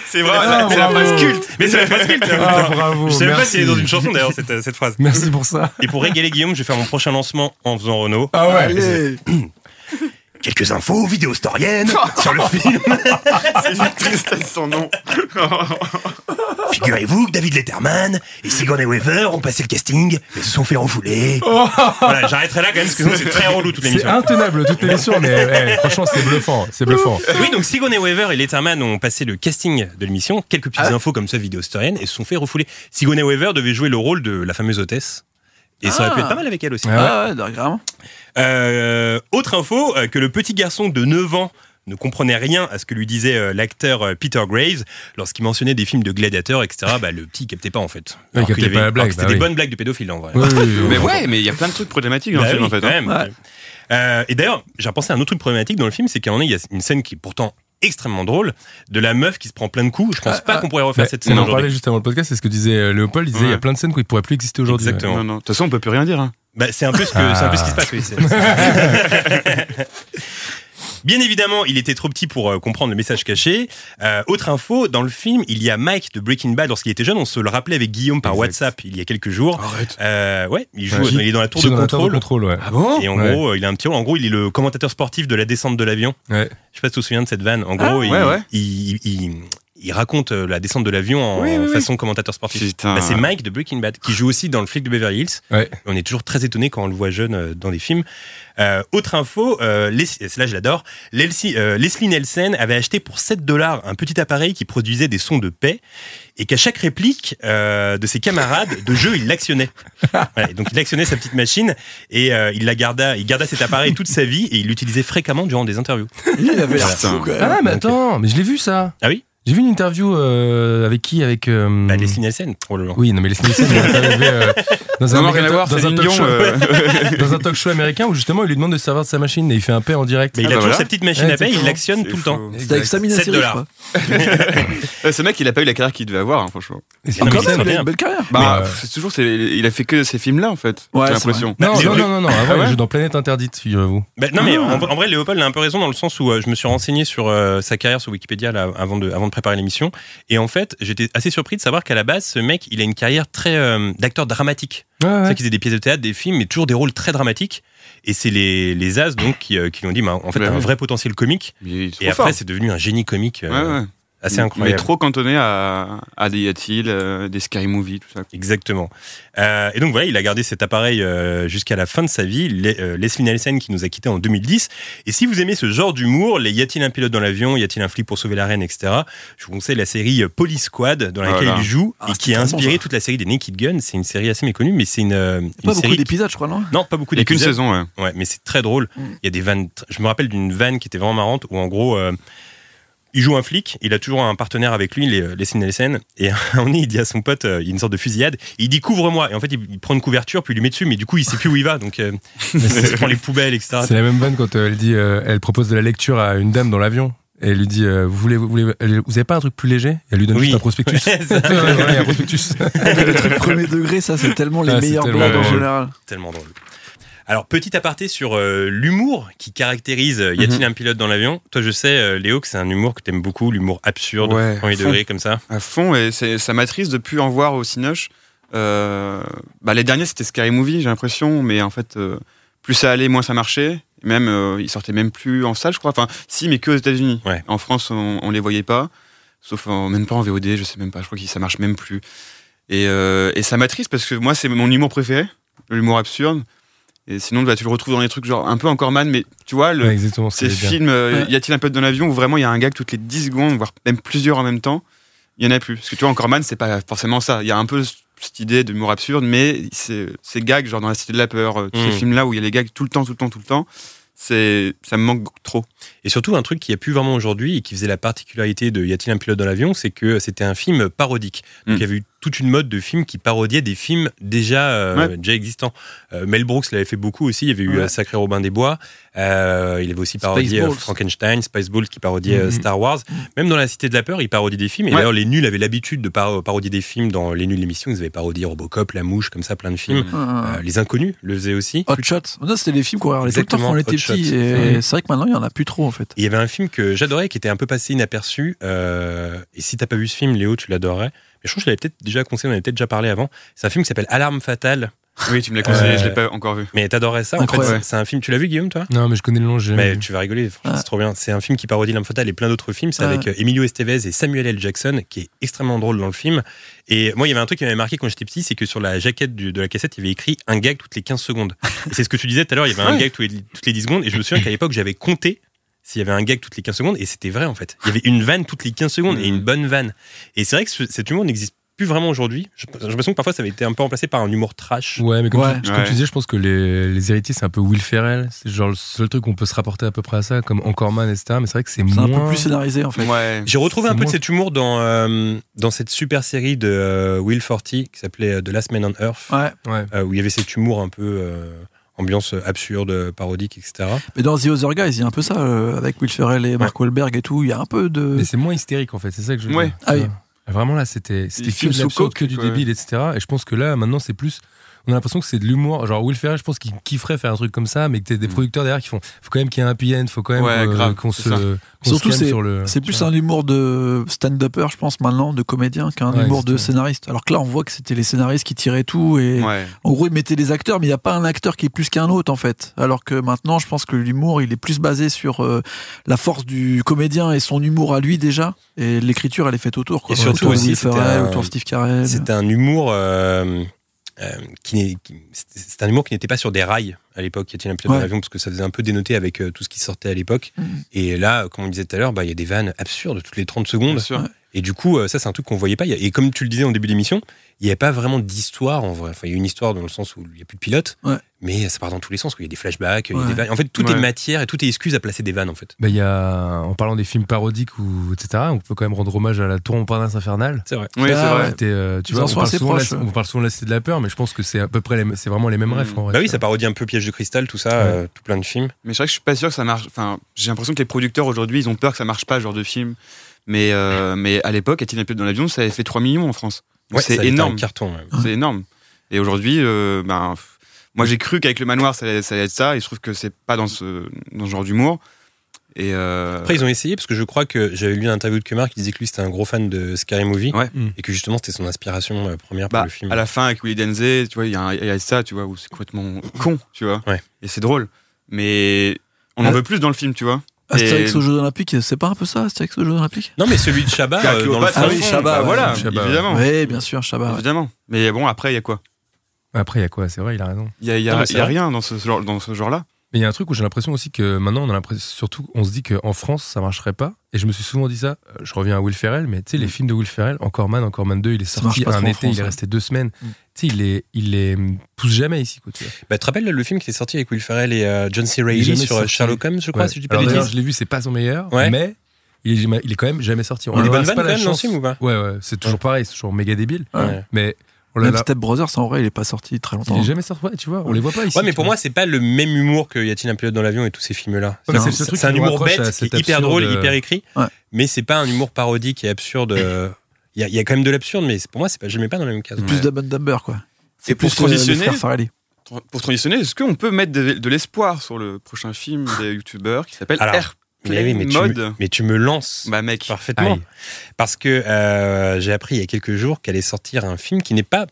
C'est vrai, Ah, c'est la bravo. phrase culte. Mais c'est la phrase culte. Ah, bravo, Je sais même pas si elle est dans une chanson d'ailleurs, cette, cette phrase. Merci pour ça. Et pour régaler Guillaume, je vais faire mon prochain lancement en faisant Renault. Ah ouais Allez. Quelques infos vidéostoriennes sur le film. C'est une tristesse son nom. Figurez-vous que David Letterman et Sigourney Weaver ont passé le casting et se sont fait refouler. Voilà, j'arrêterai là quand même parce que c'est très relou toute C'est l'émission. intenable toute l'émission, mais eh, franchement, c'est bluffant. C'est bluffant. Oui, donc Sigourney Weaver et Letterman ont passé le casting de l'émission, quelques petites infos comme ça vidéostoriennes et se sont fait refouler. Sigourney Weaver devait jouer le rôle de la fameuse hôtesse. Et ça aurait pu Ah. être pas mal avec elle aussi. Ah Ah ouais, carrément. Euh, autre info, euh, que le petit garçon de 9 ans ne comprenait rien à ce que lui disait euh, l'acteur euh, Peter Graves lorsqu'il mentionnait des films de gladiateurs, etc. Bah, le petit captait pas en fait. il Alors captait qu'il y pas la alors blague, que C'était bah des oui. bonnes blagues de pédophiles en vrai. Oui, oui, oui, Mais ouais, mais il y a plein de trucs problématiques dans Bah le film, oui, en fait. quand hein. même. Ouais. Euh, et d'ailleurs, j'ai repensé à un autre truc problématique dans le film, c'est qu'à un moment il y a une scène qui est pourtant extrêmement drôle de la meuf qui se prend plein de coups. Je pense pas qu'on pourrait refaire cette on scène en parlait juste avant le podcast, c'est ce que disait euh, Léopold. Il disait il y a plein de scènes qui pourraient plus exister aujourd'hui. Exactement. Non, non. De toute façon, on peut plus rien dire. hein. Bah, c'est un peu ce que c'est un peu ce qui se passe. Oui, c'est- Bien évidemment, il était trop petit pour euh, comprendre le message caché. Euh, autre info, dans le film, il y a Mike de Breaking Bad. Lorsqu'il était jeune, on se le rappelait avec Guillaume par Exact. WhatsApp il y a quelques jours. Arrête. Euh, ouais, il joue, il est dans la tour de la tour contrôle. ouais. Ah bon Et en Ouais. gros, euh, il a un petit rôle. En gros, il est le commentateur sportif de la descente de l'avion. Ouais. Je sais pas si tu te souviens de cette vanne. En gros, il, ouais, ouais. il- il- il raconte euh, la descente de l'avion en Oui, oui, oui. façon commentateur sportif. Bah, c'est Mike de Breaking Bad qui joue aussi dans le flic de Beverly Hills. Ouais. On est toujours très étonné quand on le voit jeune euh, dans des films. Euh, autre info, euh, Les- celle-là je l'adore, Leslie, euh, Leslie Nielsen avait acheté pour 7 dollars un petit appareil qui produisait des sons de paix et qu'à chaque réplique euh, de ses camarades de jeu, il l'actionnait. Voilà, donc il actionnait sa petite machine et euh, il la garda, il garda cet appareil toute sa vie et il l'utilisait fréquemment durant des interviews. Il avait l'air Putain. fou quand même. Ah, mais attends, mais je l'ai vu ça. Ah oui? J'ai vu une interview euh, avec qui Avec. euh, bah, Leslie Nielsen, probablement. Oui, non, mais Leslie Nielsen, euh, dans, un Non, rien à voir, dans, un Céline talk Dion. show, euh, dans un talk show américain où justement il lui demande de se servir de sa machine et il fait un paix en direct. Mais il Ah a bah toujours voilà. sa petite machine Ouais, à paix, il l'actionne C'est tout le temps. C'était avec Samina 7 Seri, je dollars. Ce mec, il a pas eu la carrière qu'il devait avoir, hein, franchement. C'est il a une belle carrière. Bah, euh, c'est toujours, c'est- il a fait que ces films-là, en fait. Ouais, J'ai c'est l'impression. Non, non, non, non, avant Ah il joue dans Planète Interdite, figurez-vous. Bah, non, mais en, en vrai, Léopold a un peu raison dans le sens où je me suis renseigné sur sa carrière sur Wikipédia là, avant, de, avant de préparer l'émission. Et en fait, j'étais assez surpris de savoir qu'à la base, ce mec, il a une carrière très euh, d'acteur dramatique. Ouais, C'est ouais. vrai qu'il faisait des pièces de théâtre, des films, mais toujours des rôles très dramatiques. Et c'est les, les As donc qui, euh, qui lui ont dit, bah, en fait, t'as un vrai potentiel comique. Et après, c'est devenu un génie comique euh, Assez Mais incroyable. trop cantonné à, à des Yatil, euh, des Scary Movie, tout ça. Exactement. Euh, et donc voilà, il a gardé cet appareil euh, jusqu'à la fin de sa vie. Les- euh, Leslie Nielsen qui nous a quittés en 2010. Et si vous aimez ce genre d'humour, les y a-t-il un pilote dans l'avion, y a-t-il un flic pour sauver la reine, etc. Je vous conseille la série Police Squad dans laquelle Voilà. il joue Ah, et qui a inspiré toute la série des Naked Gun. C'est une série assez méconnue, mais c'est une, euh, une Pas beaucoup série. d'épisodes, je crois, non? Non, pas beaucoup Il n'y a qu'une d'épisodes. saison, ouais. Ouais, mais c'est très drôle. Mm. Il y a des vannes. Je me rappelle d'une vanne qui était vraiment marrante où en gros. Il joue un flic, il a toujours un partenaire avec lui, les, les Nielsen, et donné, il dit à son pote, euh, il y a une sorte de fusillade, il dit couvre-moi, et en fait il, il prend une couverture, puis il lui met dessus, mais du coup il sait plus où il va, donc euh, il se prend les poubelles, etc. C'est la même vanne quand euh, elle dit, euh, elle propose de la lecture à une dame dans l'avion. Et elle lui dit, euh, vous voulez, vous voulez, vous avez pas un truc plus léger? Et elle lui donne Oui. juste un prospectus. Ouais, un prospectus. Les trucs premier degré, ça, c'est tellement les Ah, c'est meilleures tellement blagues en général. Tellement drôle. Alors, petit aparté sur euh, l'humour qui caractérise euh, Y a-t-il un pilote dans l'avion Toi, je sais, euh, Léo, que c'est un humour que t'aimes beaucoup, l'humour absurde, Ouais, à fond. degré, comme ça. À fond, et ça m'attriste de plus en voir au Cinoche. Euh, bah, les derniers, c'était Scary Movie, j'ai l'impression, mais en fait, plus ça allait, moins ça marchait. Même, ils sortaient même plus en salle, je crois. Enfin, si, mais que aux États-Unis. Ouais. En France, on, on les voyait pas. Sauf en- même pas en VOD, je sais même pas. Je crois que ça marche même plus. Et, et ça m'attriste parce que moi, c'est mon humour préféré, l'humour absurde. Et sinon, bah, tu le retrouves dans des trucs genre un peu encore man, mais tu vois, le, Ouais, ces films, euh, Ouais. y a-t-il un pote dans l'avion où vraiment il y a un gag toutes les 10 secondes, voire même plusieurs en même temps Il y en a plus. Parce que tu vois, encore man, c'est pas forcément ça. Il y a un peu cette idée d'humour absurde, mais ces gags, genre dans La Cité de la Peur, euh, tous Mm. ces films-là où il y a les gags tout le temps, tout le temps, tout le temps, c'est ça me manque trop. Et surtout, un truc qui a plus vraiment aujourd'hui et qui faisait la particularité de Y a-t-il un pilote dans l'avion, c'est que c'était un film parodique. Donc Mm. il y avait eu toute une mode de films qui parodiaient des films déjà, euh, Ouais. déjà existants. Euh, Mel Brooks l'avait fait beaucoup aussi. Il y avait eu Ouais. euh, Sacré Robin des Bois. Euh, il avait aussi parodié Spaceballs. Frankenstein, Spaceballs qui parodiait Mhm. Star Wars. Même dans La Cité de la Peur, il parodie des films. Et Ouais. d'ailleurs, les nuls avaient l'habitude de par- parodier des films dans Les nuls l'émission. Ils avaient parodié Robocop, La Mouche, comme ça, plein de films. Mm. Euh, Euh, les Inconnus le faisaient aussi. Hot Shot. C'était les films qu'on regardait tout le temps quand on était petit. Et c'est vrai que maintenant, il y en a plus trop, en fait. Et il y avait un film que j'adorais qui était un peu passé inaperçu. euh, et si t'as pas vu ce film, Léo, tu l'adorerais. Je crois que je l'avais peut-être déjà conseillé, on avait peut-être déjà parlé avant. C'est un film qui s'appelle Alarme fatale. Oui, tu me l'as conseillé, Euh, je l'ai pas encore vu. Mais t'adorerais ça. En fait, c'est- un film. Tu l'as vu, Guillaume, toi? Non, mais je connais le nom, jamais mais vu. tu vas rigoler, franchement, Ah. c'est trop bien. C'est un film qui parodie L'Arme fatale et plein d'autres films. C'est Ah. avec euh, Emilio Estevez et Samuel L. Jackson, qui est extrêmement drôle dans le film. Et moi, il y avait un truc qui m'avait marqué quand j'étais petit, c'est que sur la jaquette du- de la cassette, il y avait écrit un gag toutes les 15 secondes. C'est ce que tu disais tout à l'heure, il y avait un Ouais. gag tous les- toutes les 10 secondes. Et je me souviens qu'à l'époque, j'avais compté s'il y avait un gag toutes les 15 secondes. Et c'était vrai, en fait. Il y avait une vanne toutes les 15 secondes et une bonne vanne. Et c'est vrai que ce- cet humour n'existe plus vraiment aujourd'hui. J'ai l'impression que parfois ça avait été un peu remplacé par un humour trash. Ouais, mais comme, Ouais. Tu, comme Ouais. tu disais, je pense que les, les héritiers, c'est un peu Will Ferrell. C'est genre le seul truc qu'on peut se rapporter à peu près à ça, comme Encore Man, etc. Mais c'est vrai que c'est C'est un moins. peu plus scénarisé, en fait. Ouais. J'ai retrouvé un peu de moins- cet humour dans, euh, dans cette super série de euh, Will Forty qui s'appelait euh, The Last Man on Earth, Ouais. Ouais. euh, où il y avait cet humour un peu euh, ambiance absurde, parodique, etc. Mais dans The Other Guys, il y a un peu ça, euh, avec Will Ferrell et Mark Wahlberg et tout. Il y a un peu de. Mais c'est moins hystérique en fait, c'est ça que je veux Ouais. dire. Ah oui. Vraiment là, c'était que du débile, etc. Et je pense que là, maintenant, c'est plus. On a l'impression que c'est de l'humour. Genre Will Ferrell, je pense qu'il kifferait faire un truc comme ça, mais que t'es des Mm. producteurs derrière qui font. Faut quand même qu'il y ait un happy end, faut quand même Ouais, euh, grave, qu'on se. qu'on Surtout, c'est- sur le. C'est plus un humour de stand-upper, je pense, maintenant, de comédien, qu'un Ouais, humour de scénariste. Alors que là, on voit que c'était les scénaristes qui tiraient tout et Ouais. en gros, ils mettaient les acteurs, mais il n'y a pas un acteur qui est plus qu'un autre, en fait. Alors que maintenant, je pense que l'humour, il est plus basé sur euh, la force du comédien et son humour à lui déjà. Et l'écriture, elle est faite autour. Quoi. Et surtout autour de aussi, Ferrell, un- autour Steve Carell. C'était un humour euh, qui n'est qui- c'était- c'est un humour qui n'était pas sur des rails à l'époque. Y a-t-il un pilote Ouais. dans l'avion parce que ça faisait un peu dénoter avec euh, tout ce qui sortait à l'époque. Mhm. Et là, comme on disait tout à l'heure, bah, il y a des vannes absurdes toutes les 30 secondes. Bien sûr. Ouais. Et du coup, euh, ça, c'est un truc qu'on voyait pas. Il Et comme tu le disais en début d'émission, il n'y avait pas vraiment d'histoire en vrai. Enfin, il y a une histoire dans le sens où il n'y a plus de pilote, Ouais. mais ça part dans tous les sens. Il y a des flashbacks, il y a des vannes. En fait, tout est matière et tout est excuse à placer des vannes en fait. Bah, il y a, en parlant des films parodiques ou etc., on peut quand même rendre hommage à la Tour Montparnasse infernale. C'est vrai. Oui, c'est vrai. ouais. C'était, euh, tu Ils vois, en on parle, souvent de la- proches, ouais. on parle souvent de la Cité de la Peur, mais je pense que c'est à peu près, les- c'est vraiment les mêmes Mm. refs. en vrai, Bah oui, ça parodie un peu Piège de cristal, tout ça, euh, tout plein de films. Mais c'est vrai que je suis pas sûr que ça marche. Enfin, j'ai l'impression que les producteurs aujourd'hui, ils ont peur que ça marche pas, ce genre de film. Mais, euh, mais à l'époque, un pilote dans l'avion, ça avait fait 3 millions en France. Ouais, c'est énorme. Un carton. ouais. C'est énorme. Et aujourd'hui, euh, ben, moi j'ai cru qu'avec le manoir, ça allait, ça allait être ça. Et je trouve que c'est pas dans ce, dans ce genre d'humour. Et euh, Après, ils ont essayé parce que je crois que j'avais lu une interview de Kemar qui disait que lui c'était un gros fan de Scary Movie Ouais. Mm. et que justement c'était son inspiration euh, première pour bah, le film. à la fin, avec Willy Denzé, tu vois, il y, a y ça, tu vois, où c'est complètement con, tu vois. Ouais. Et c'est drôle. Mais on en Ah. veut plus dans le film, tu vois. Astérix Et- aux Jeux Olympiques, c'est pas un peu ça, Astérix aux Jeux Olympiques? Non, mais celui de Chabat euh, dans le Ah oui, Chabat, bah voilà, Chabat. évidemment. Oui, bien sûr, Chabat. ouais. Évidemment. Mais bon, après, il y a quoi? Après, il y a quoi? C'est vrai, il a raison. Il y a, y a- y a rien dans ce, genre, dans ce genre-là. Mais il y a un truc où j'ai l'impression aussi que maintenant, on a l'impression, surtout, on se dit qu'en France, ça marcherait pas. Et je me suis souvent dit ça. euh, Je reviens à Will Ferrell, mais tu sais, les Mm. films de Will Ferrell, Encore Man, Encore Man 2, il est Ça sorti un été, France, il est ouais. resté deux semaines. Mm. Tu sais, il est, il est pousse jamais ici, quoi. Tu vois. Bah, tu te rappelles le film qui est sorti avec Will Ferrell et euh, John C. Reilly sur euh, sorti. Sherlock Holmes, je crois, Ouais. si je dis pas Alors bêtises je l'ai vu, c'est pas son meilleur, Ouais. mais il est, il est quand même jamais sorti. Leur bonnes laisse vannes pas quand la même dans ce film ou pas? Ouais, ouais, c'est toujours pareil, c'est toujours méga débile. Ouais. Mais on l'a Même là- Step Brothers, en vrai, il est pas sorti très il longtemps. est jamais sorti, ouais, tu vois, on les voit pas ici. Ouais, mais pour vois. moi, c'est pas le même humour que Y a-t-il un pilote dans l'avion et tous ces films-là. Ouais, c'est un humour bête, à qui est hyper absurde, drôle, euh, hyper écrit, Ouais. mais c'est pas un humour parodique et absurde. euh, Il y, a, il y a quand même de l'absurde, mais pour moi, c'est pas, mets pas dans la même case. C'est plus and Dumber, quoi. C'est Et pour plus euh, les transitionner-. Pour transitionner, est-ce qu'on peut mettre de, de l'espoir sur le prochain film des youtubeurs qui s'appelle Airplane Mais, oui, mais, tu me, mais tu me lances Bah mec, parfaitement. Aïe. Parce que euh, j'ai appris il y a quelques jours qu'allait sortir un film qui n'est pas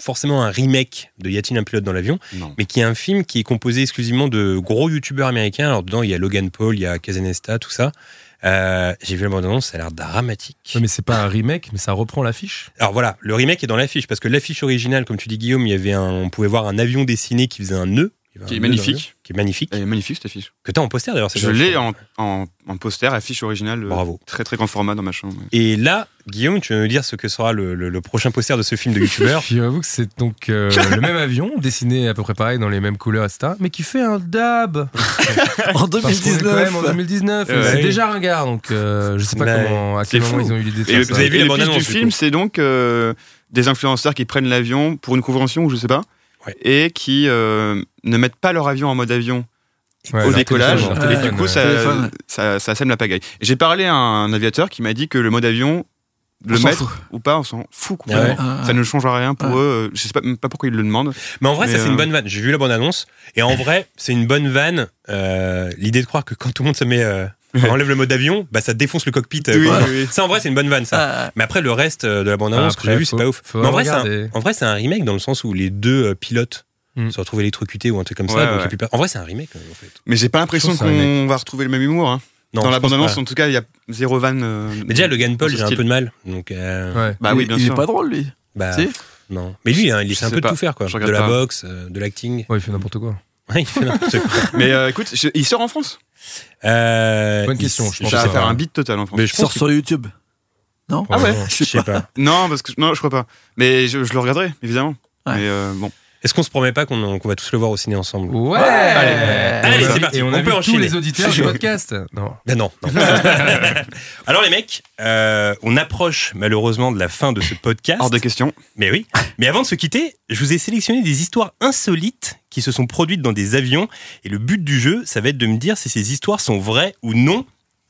forcément un remake de Y a-t-il un pilote dans l'avion, mais qui est un film qui est composé exclusivement de gros youtubeurs américains. Alors dedans, il y a Logan Paul, il y a Kazenesta, tout ça. Euh, j'ai vu la bande-annonce, ça a l'air dramatique. Ouais, mais c'est pas un remake, mais ça reprend l'affiche. Alors voilà, le remake est dans l'affiche parce que l'affiche originale, comme tu dis Guillaume, il y avait un, on pouvait voir un avion dessiné qui faisait un nœud. Qui est magnifique. Qui est magnifique. Elle est magnifique cette affiche. Que t'as en poster d'ailleurs. Je l'ai en, en, en poster, affiche originale. euh, Bravo. Très très grand format dans ma chambre. Et là, Guillaume, tu vas nous dire ce que sera le, le- le prochain poster de ce film de youtubeur. J'avoue que c'est donc euh, le même avion, dessiné à peu près pareil, dans les mêmes couleurs, etc. Mais qui fait un dab En Parce qu'on est quand même en 2019. 2019. Ouais. C'est Oui. déjà ringard, donc euh, je sais pas Ouais. comment, à quel moment fou. ils ont eu l'idée de vous avez vu et la du film, c'est donc euh, des influenceurs qui prennent l'avion pour une convention ou je sais pas, Ouais. et qui euh, ne mettent pas leur avion en mode avion Ouais, au décollage. et téléphone, du coup, ouais. ça, ça, ça sème la pagaille. J'ai parlé à un aviateur qui m'a dit que le mode avion, le mettre ou pas, on s'en fout Ah ouais. Ça ne change rien pour Ouais. eux. Je sais pas, même pas pourquoi ils le demandent. Mais en vrai, Mais, ça c'est euh, une bonne vanne. J'ai vu la bande annonce et en vrai, c'est une bonne vanne. euh, L'idée de croire que quand tout le monde se met, euh, on enlève le mode avion, bah ça défonce le cockpit. euh, Oui, quoi. oui. Ça en vrai, c'est une bonne vanne ça. Ah, Mais après, le reste euh, de la bande annonce que Après, j'ai vu, c'est pas ouf. Mais en vrai, c'est un, regarder. en vrai, c'est un remake dans le sens où les deux euh, pilotes Hmm. se retrouvent électrocutés ou un truc comme ça. Ouais, donc il y a ouais. plus per- En vrai, c'est un remake euh, en fait. Mais j'ai pas l'impression qu'on va retrouver le même humour. hein. Non, Dans la bande-annonce, en tout cas, il y a zéro van. euh, Mais déjà, Logan Paul, j'ai un peu de mal. Donc, euh, Ouais. Bah il, oui, bien il sûr. est pas drôle lui. bah, Si. non. Mais lui, hein, il essaie un peu de tout faire quoi. De la pas. boxe, euh, de l'acting. Ouais, il fait n'importe quoi. Ouais, il fait n'importe quoi. Mais euh, écoute, je- il sort en France. Euh, Bonne il- question, je pense Ça va faire un beat total en France. Mais je Il sort sur YouTube. Non? Ah ouais? Je sais pas. Non, parce que non, je crois pas. Mais je, le regarderai, évidemment. Mais bon. Est-ce qu'on se promet pas qu'on va tous le voir au ciné ensemble? Ouais Allez, Et on a- c'est parti, Et on on a peut vu tous enchaîner. les auditeurs du podcast. Non. Ben non. non. Alors les mecs, euh, on approche malheureusement de la fin de ce podcast. Hors de question. Mais oui. Mais avant de se quitter, je vous ai sélectionné des histoires insolites qui se sont produites dans des avions. Et le but du jeu, ça va être de me dire si ces histoires sont vraies ou non.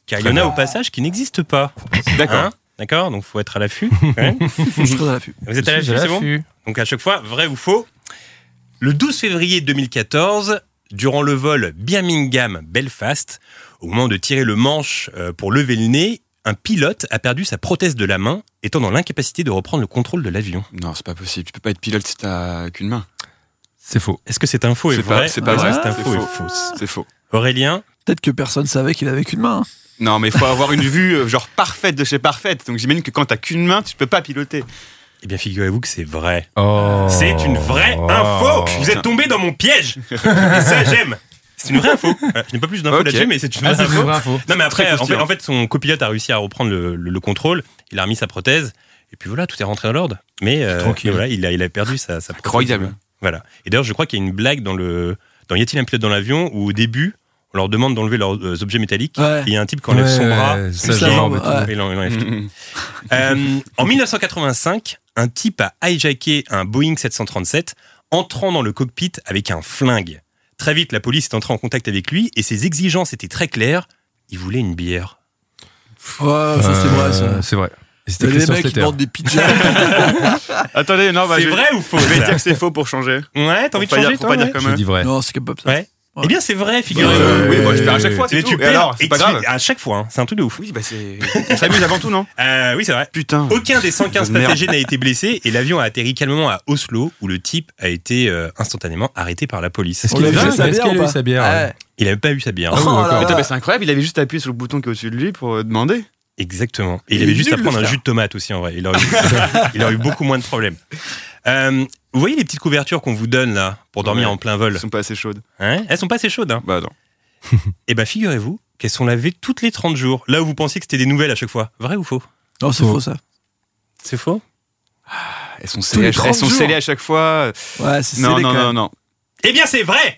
Car il y en a au passage qui n'existent pas. D'accord. Hein? D'accord? Donc faut être à l'affût. même. Je serai à l'affût. Vous êtes à suis l'affût, c'est bon? Donc à chaque fois, vrai ou faux. Le 12 février 2014, durant le vol Birmingham-Belfast, au moment de tirer le manche euh, pour lever le nez, un pilote a perdu sa prothèse de la main, étant dans l'incapacité de reprendre le contrôle de l'avion. Non, c'est pas possible. Tu peux pas être pilote si t'as qu'une main. C'est faux. Est-ce que cette info est, C'est pas- vraie c'est pas vrai, Cette c'est info faux. est fausse. C'est faux. Aurélien Peut-être que personne savait qu'il avait qu'une main. hein. Non, mais il faut avoir une vue euh, genre parfaite de chez parfaite. Donc j'imagine que quand t'as qu'une main, tu peux pas piloter. Eh bien, figurez-vous que c'est vrai. Oh. C'est une vraie Oh. info Vous êtes tombé dans mon piège Et ça, j'aime C'est une vraie info. Voilà, Je n'ai pas plus d'infos Ok. là-dessus, mais c'est une Ah, vraie une info. vraie info. Non, mais après, en fait, croustillant. en fait, son copilote a réussi à reprendre le, le- le contrôle. Il a remis sa prothèse. Et puis voilà, tout est rentré dans l'ordre. Mais euh, Tranquille. et voilà, il a, il a perdu sa, sa prothèse. Incroyable. Voilà. Et d'ailleurs, je crois qu'il y a une blague dans le dans Y a-t-il un pilote dans l'avion où au début, on leur demande d'enlever leurs euh, objets métalliques. Ouais. Et il y a un type qui enlève son bras, jambe, ouais. et il en- il enlève tout. Euh, en 1985, un type a hijacké un Boeing 737, entrant dans le cockpit avec un flingue. Très vite, la police est entrée en contact avec lui et ses exigences étaient très claires. Il voulait une bière. Ouais, ça c'est Euh, vrai ça. C'est vrai. C'était Les mecs qui demandent des pizzas. Attendez, non, bah, c'est je, vrai ou faux je vais dire que c'est faux pour changer. Ouais, t'as envie de Faut pas changer dire- toi, pas dire ouais comme Je dis vrai. non, c'est capable ça. Ouais. Eh bien, c'est vrai, figurez-vous. Euh, oui, moi je perds à chaque fois. Mais c'est tu tout. Et perds alors, c'est et pas grave. à chaque fois, hein, c'est un truc de ouf. Oui, bah c'est. On s'amuse avant tout, non Euh, oui, c'est vrai. Putain. Aucun des 115 Merde. passagers n'a été blessé et l'avion a atterri calmement à Oslo où le type a été euh, instantanément arrêté par la police. Est-ce On qu'il a l'a eu vu, sa- bière ou pas sa bière Ouais. ouais. Il avait pas eu sa bière. Oh mais c'est incroyable, il avait juste appuyé sur le bouton qui est au-dessus de lui pour euh, demander. Exactement. Et il Il avait juste à prendre un jus de tomate aussi en vrai. Il aurait eu, il aurait eu beaucoup moins de problèmes. Euh, vous voyez les petites couvertures qu'on vous donne là pour dormir Ouais. en plein vol Ils sont pas assez chaudes. hein? Elles sont pas assez chaudes. Hein? Bah non. Eh ben figurez-vous qu'elles sont lavées toutes les 30 jours. Là où vous pensiez que c'était des nouvelles à chaque fois. Vrai ou faux? Non, c'est Faux. faux ça. C'est faux? Elles sont les scellées, 30 elles sont jours. scellées à chaque fois. Ouais, c'est Non, non, non, non. Eh bien c'est vrai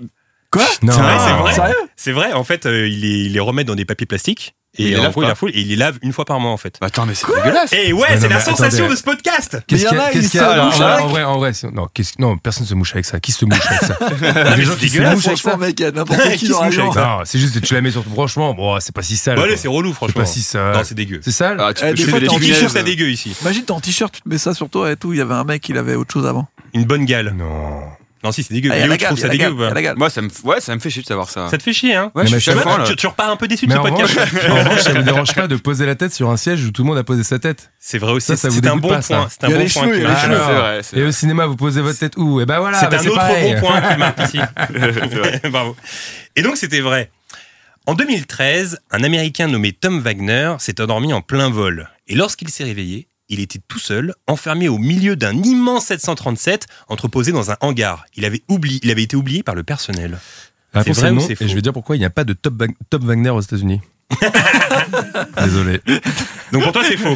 Quoi? Non. C'est vrai, c'est vrai. Sérieux? C'est vrai, en fait, euh, il, les, il les remet dans des papiers plastiques. Il Et les en lave gros, il pas. la fout et il les lave une fois par mois en fait. Bah attends, mais c'est dégueulasse. Et ouais, Mais c'est la sensation attendez. de ce podcast Qu'est-ce qu'il y a a, y Alors, en vrai, en vrai, en vrai, c'est- non, non, personne se mouche avec ça. Qui se mouche avec ça Il y a mais des gens c'est qui se dégueulasse, mouchent avec ça. Franchement, mec, n'importe Qui qui se dans mouche l'avion. avec ça Non, c'est juste que tu la mets sur ton branchement. Bon, c'est pas si sale. Quoi. c'est relou, C'est franchement. pas si sale. Non, c'est dégueu. C'est sale Ah, tu Eh, peux des trouve ça dégueu ici Imagine, t'es en t-shirt, tu te mets ça sur toi et tout. Il y avait un mec, il avait autre chose avant. Une bonne gale. Non. Non, si, c'est dégueu. Ah, y a la tu trouves y a ça la dégueu il y a la. Moi, ça me, ouais, ça me fait chier de savoir ça. Ça te fait chier, hein Ouais, Mais je ma suis chaque chère- fois, là. tu, tu repars un peu déçu de Mais ce en podcast. revanche, en revanche, ça me dérange pas de poser la tête sur un siège où tout le monde a posé sa tête. C'est vrai aussi, Ça, ça vous c'est un dégoûte bon pas, ça point. C'est un Il y a bon les point cheveux, qui il y a les marque. cheveux. C'est vrai, c'est Et vrai. au cinéma, vous posez votre tête où? Et ben voilà, C'est bah, un autre pareil. bon point qui marque ici. C'est vrai. Bravo. Et donc, c'était vrai. En 2013, un Américain nommé Tom Wagner s'est endormi en plein vol. Et lorsqu'il s'est réveillé, il était tout seul, enfermé au milieu d'un immense 737 entreposé dans un hangar. Il avait, oublié, il avait été oublié par le personnel. La réponse vrai est ou non, c'est et faux je vais dire pourquoi il n'y a pas de Top, Top Wagner aux États-Unis. Désolé. Donc pour toi, c'est faux.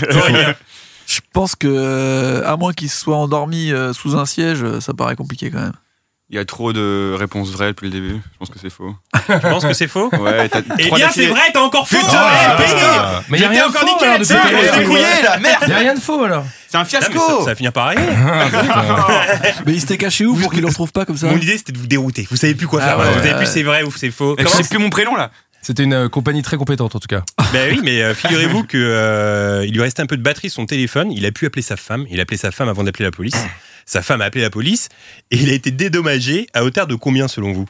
Je pense que, euh, à moins qu'il se soit endormi euh, sous un siège, euh, ça paraît compliqué quand même. Il y a trop de réponses vraies depuis le début. Je pense que c'est faux. Tu penses que c'est faux Ouais, t'as Eh trois bien, c'est vrai, t'as encore faux Putain, Eh, Mais il y a J'étais rien de encore faux, alors, couillé, là. merde Il n'y a rien de faux alors. C'est un Ah, mais fiasco ça, ça va finir par arriver. Mais il s'était caché où pour qu'il le retrouve pas comme ça Mon idée, c'était de vous dérouter. Vous savez plus quoi Ah faire. ouais, vous savez ouais. plus c'est vrai ou c'est faux. Je sais plus mon prénom là. C'était une euh, compagnie très compétente en tout cas. Ben oui, mais euh, figurez-vous que euh, il lui restait un peu de batterie sur son téléphone. Il a pu appeler sa femme. Il a appelé sa femme avant d'appeler la police. Sa femme a appelé la police et il a été dédommagé à hauteur de combien selon vous?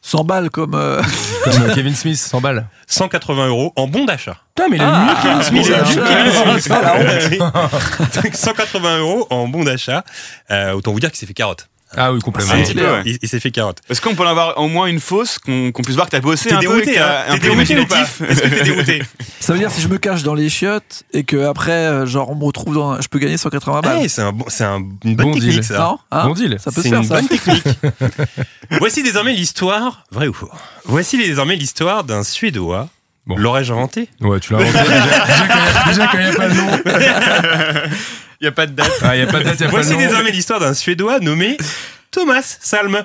100 balles comme. euh, Comme euh, Kevin Smith, 100 balles. 180 euros en bon d'achat. Putain, mais il est Ah, mieux Kevin Smith. Que Kevin Smith. Ah, la honte. Donc, 180 euros en bon d'achat. Euh, autant vous dire qu'il s'est fait carotte. Ah oui, complètement. Un petit il- peu, ouais. il, il s'est fait carotte. Est-ce qu'on peut en avoir au moins une fausse qu'on qu'on puisse voir que t'as bossé T'es dérouté, hein un T'es dérouté ou pas imaginatif Est-ce que t'es dérouté Ça veut dire si je me cache dans les chiottes et que après, euh, genre, on me retrouve dans. Je peux gagner 180 balles. Ouais, c'est un bon, c'est un- une bonne Bon technique deal. ça. non hein Bon deal. Ça peut se C'est faire une ça. bonne technique. Voici désormais l'histoire, vrai ou faux Voici désormais l'histoire d'un Suédois. Bon. L'aurais-je inventé Ouais, tu l'as inventé. Déjà, déjà qu'il n'y a, pas le nom. Il n'y a pas de date. Ah, n'y a pas de date, a Voici désormais l'histoire d'un Suédois nommé Thomas Salm.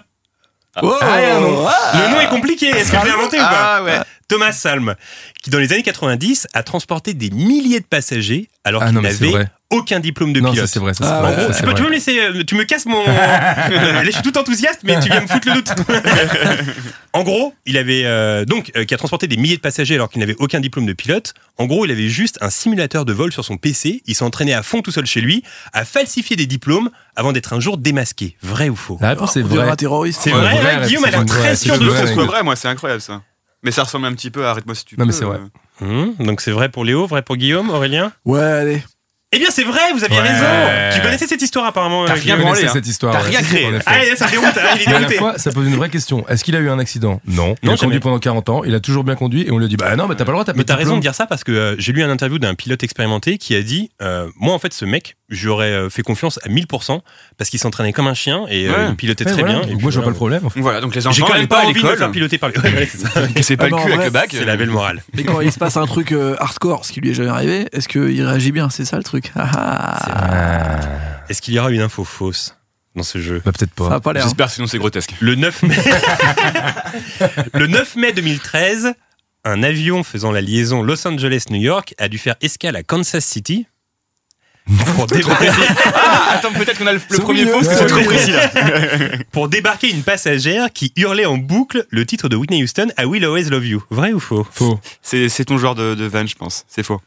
Oh, Ah, il y a un nom. ah. Le nom est compliqué, est-ce que je l'ai inventé ou pas Ah ouais. Thomas Salm, qui dans les années 90 a transporté des milliers de passagers alors Ah qu'il non, mais c'est n'avait vrai. Aucun diplôme de Non, pilote. c'est vrai. Ça, c'est Ah, vrai, ça, Tu peux, tu peux me laisser, euh, tu me casses mon. Là, je suis tout enthousiaste, mais tu viens me foutre le doute. en gros, il avait euh, donc euh, qui a transporté des milliers de passagers alors qu'il n'avait aucun diplôme de pilote. En gros, il avait juste un simulateur de vol sur son PC. Il s'est entraîné à fond tout seul chez lui à falsifier des diplômes avant d'être un jour démasqué. Vrai ou faux? La réponse est On dirait vraie. un terroriste. C'est vrai, vrai, Guillaume a l'air très sûr c'est de que ce soit vrai, moi, c'est incroyable ça. Mais ça ressemble un petit peu à Arrête-moi si tu Non, peux. mais c'est vrai. euh. Hum, donc c'est vrai pour Léo, vrai pour Guillaume, Aurélien? Ouais, allez. Eh bien c'est vrai, vous aviez Ouais. raison. Tu connaissais cette histoire apparemment. T'as euh, rien branlé, cette histoire. T'as rien créé. Allez, ça déroute, hein, il est Mais à la fois, ça pose une vraie question. Est-ce qu'il a eu un accident? Non. Il Non, a conduit pendant 40 ans, il a toujours bien conduit et on lui a dit Bah non, mais t'as pas le droit, t'as pas Mais de t'as raison de dire ça parce que euh, j'ai lu un interview d'un pilote expérimenté qui a dit euh, Moi, en fait, ce mec, j'aurais euh, fait confiance à 1000% parce qu'il s'entraînait comme un chien et euh, Ouais. il pilotait Ouais, très bien. Et Moi, je vois pas le problème. Voilà, donc les J'ai enfants, quand allez même pas envie de me faire piloter par lui. C'est pas Ah le non, cul avec le bac. C'est la belle morale. Mais quand il se passe un truc hardcore, ce qui lui est jamais arrivé, est-ce qu'il réagit bien? C'est ça le truc? Ah, ah. Est-ce qu'il y aura une info fausse dans ce jeu Bah peut-être pas. J'espère, sinon c'est grotesque. Le 9 mai... le 9 mai 2013, un avion faisant la liaison Los Angeles-New York a dû faire escale à Kansas City pour débarquer, Ah, attends, peut-être qu'on a le, le C'est premier mieux. faux, Ouais, c'est trop ouais. précis là. pour débarquer une passagère qui hurlait en boucle le titre de Whitney Houston I Will Always Love You. Vrai ou faux? Faux. C'est c'est ton genre de, de van, je pense. C'est faux.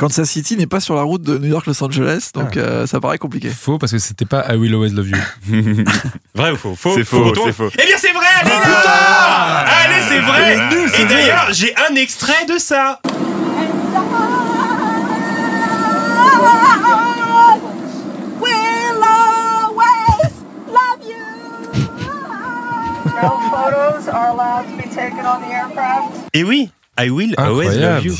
Kansas City n'est pas sur la route de New York-Los Angeles, donc Ah. euh, ça paraît compliqué. Faux parce que c'était pas I Will Always Love You. Vrai ou faux? Faux. C'est faux, c'est faux. Eh bien c'est vrai allez, putain Allez c'est vrai Et d'ailleurs j'ai un extrait de ça We'll always love you. No photos are allowed to be taken on the aircraft? Et oui I Will Always Love Incroyable. You.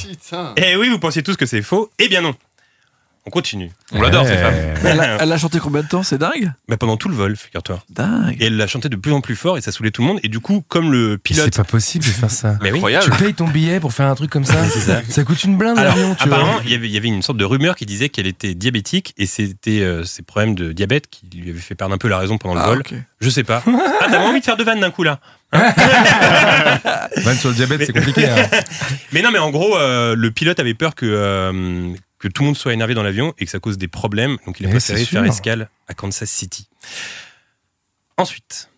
Eh oui, vous pensiez tous que c'est faux Eh bien non. On continue. On l'adore, cette femme. Elle a, elle a chanté combien de temps C'est dingue? Bah, pendant tout le vol, figure-toi. Dingue. Et elle l'a chanté de plus en plus fort et ça saoulait tout le monde. Et du coup, comme le C'est pilote. pas possible de faire ça. Mais oui. Incroyable. Tu payes ton billet pour faire un truc comme ça Ça coûte une blinde l'avion, tu vois. apparemment, il y avait- il y avait une sorte de rumeur qui disait qu'elle était diabétique et c'était euh, ses problèmes de diabète qui lui avaient fait perdre un peu la raison pendant le Ah, vol. Je sais pas. Ah, t'avais envie de faire de vannes d'un coup là Van sur le diabète, c'est compliqué. hein. Mais non, mais en gros, euh, le pilote avait peur que, euh, que tout le monde soit énervé dans l'avion et que ça cause des problèmes. Donc il a Mais préféré faire escale à Kansas City. Ensuite,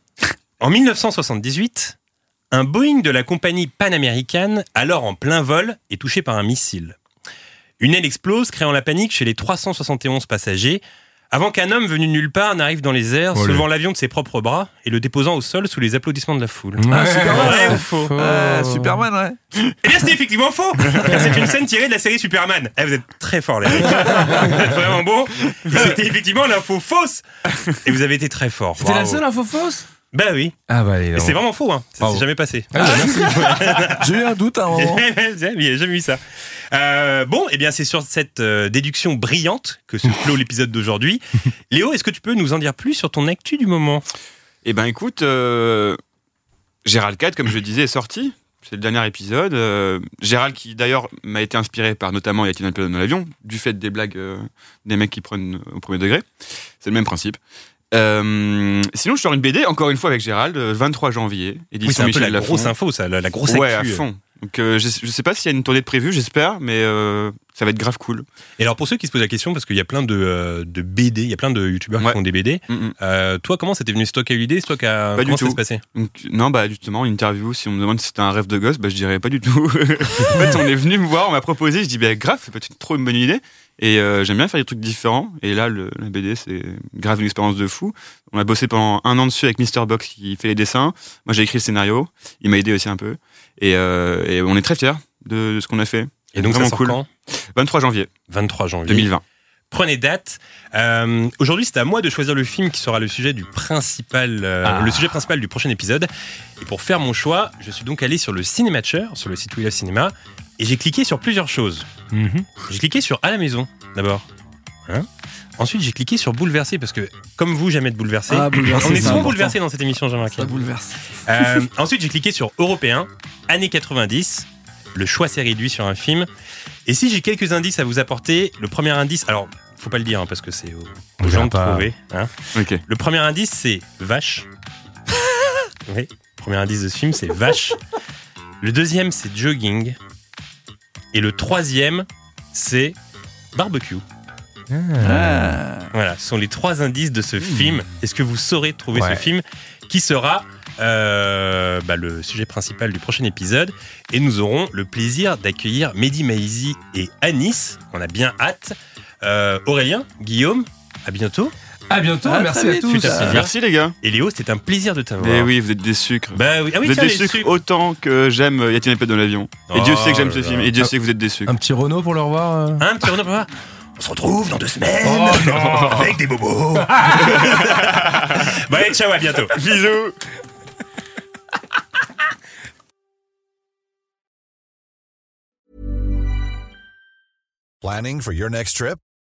en 1978, un Boeing de la compagnie panaméricaine, alors en plein vol, est touché par un missile. Une aile explose, créant la panique chez les 371 passagers, avant qu'un homme venu de nulle part n'arrive dans les airs, Olé. soulevant l'avion de ses propres bras et le déposant au sol sous les applaudissements de la foule. Ouais, Superman, Vrai c'est ou faux Euh, Superman, ouais. Eh bien, c'était effectivement faux. C'est une scène tirée de la série Superman. Eh, vous êtes très fort, les mecs. Vous êtes vraiment bon. Et C'était effectivement l'info fausse. Et vous avez été très fort. C'était la seule info fausse? Bah oui. Ah bah, Et c'est vraiment faux, hein. Ça s'est jamais passé. Ah. J'ai eu un doute à un moment. A jamais eu ça. Euh, bon, eh bien, c'est sur cette euh, déduction brillante que se clôt l'épisode d'aujourd'hui. Léo, est-ce que tu peux nous en dire plus sur ton actu du moment? Eh ben écoute, euh, Gérald 4, comme je le disais, est sorti. C'est le dernier épisode. Euh, Gérald, qui d'ailleurs m'a été inspiré par notamment Yatine un pilote dans l'avion, du fait des blagues euh, des mecs qui prennent au premier degré. C'est le même principe. Euh, sinon, je sors une BD, encore une fois avec Gérald, euh, 23 janvier, édition Oui, c'est un peu Michel la Lafon. grosse info, ça, la, la grosse Ouais, actu. à fond. Donc, euh, je, je sais pas s'il y a une tournée de prévue, j'espère, mais euh, ça va être grave cool. Et alors, pour ceux qui se posent la question, parce qu'il y a plein de, euh, de BD, il y a plein de youtubeurs Ouais. qui font des BD. Mm, mm. Euh, toi, comment c'était venu C'est toi qui as eu l'idée C'est toi qui a. Pas du comment ça tout. s'est passé Donc, non, bah justement, une interview, si on me demande si c'était un rêve de gosse, bah je dirais pas du tout. en fait, on est venu me voir, on m'a proposé, je dis, bah grave, c'est peut-être trop une bonne idée. Et euh, j'aime bien faire des trucs différents. Et là, le, la BD, c'est grave une expérience de fou. On a bossé pendant un an dessus avec Mr. Box qui fait les dessins. Moi, j'ai écrit le scénario. Il m'a aidé aussi un peu. Et, euh, et on est très fiers de, de ce qu'on a fait. Et donc, ça Vraiment sort cool. quand? 23 janvier 23 janvier 2020. Prenez date. Euh, Aujourd'hui, c'est à moi de choisir le film qui sera le sujet du principal, euh, Ah. le sujet principal du prochain épisode. Et pour faire mon choix, je suis donc allé sur le Cinématcher, sur le site We Love Cinéma, et j'ai cliqué sur plusieurs choses. Mhm. J'ai cliqué sur à la maison d'abord. Hein? Ensuite, j'ai cliqué sur bouleversé parce que, comme vous, jamais de bouleversé. Ah, bouleversé, on est souvent bouleversé dans cette émission. Ça bouleverse. Euh, ensuite, j'ai cliqué sur européen, années 90. Le choix s'est réduit sur un film. Et si j'ai quelques indices à vous apporter, le premier indice, alors, faut pas le dire hein, parce que c'est aux, gens de pas. trouver. hein. Le premier indice, c'est vache. oui, premier indice de ce film, c'est vache. Le deuxième, c'est jogging. Et le troisième, c'est barbecue. Ah. Voilà, ce sont les trois indices de ce film. Est-ce que vous saurez trouver Ouais. ce film qui sera euh, bah, le sujet principal du prochain épisode Et nous aurons le plaisir d'accueillir Mehdi Maizi et Anis. On a bien hâte. Euh, Aurélien, Guillaume, à bientôt. À bientôt, À merci à tous. Un. Merci les gars. Et Léo, c'était un plaisir de t'avoir. Mais oui, vous êtes des sucres. Bah oui, ah oui, vous êtes des sucres sucres. autant que j'aime Yatine Pet dans l'avion. Et Oh Dieu sait que j'aime ce là. film. Et Dieu sait que vous êtes des sucres. Un petit Renault pour le revoir. euh Hein, petit Renaud, papa On se retrouve dans deux semaines Oh non avec des bobos. bon allez, ciao, à bientôt. Bisous. Planning for your next trip?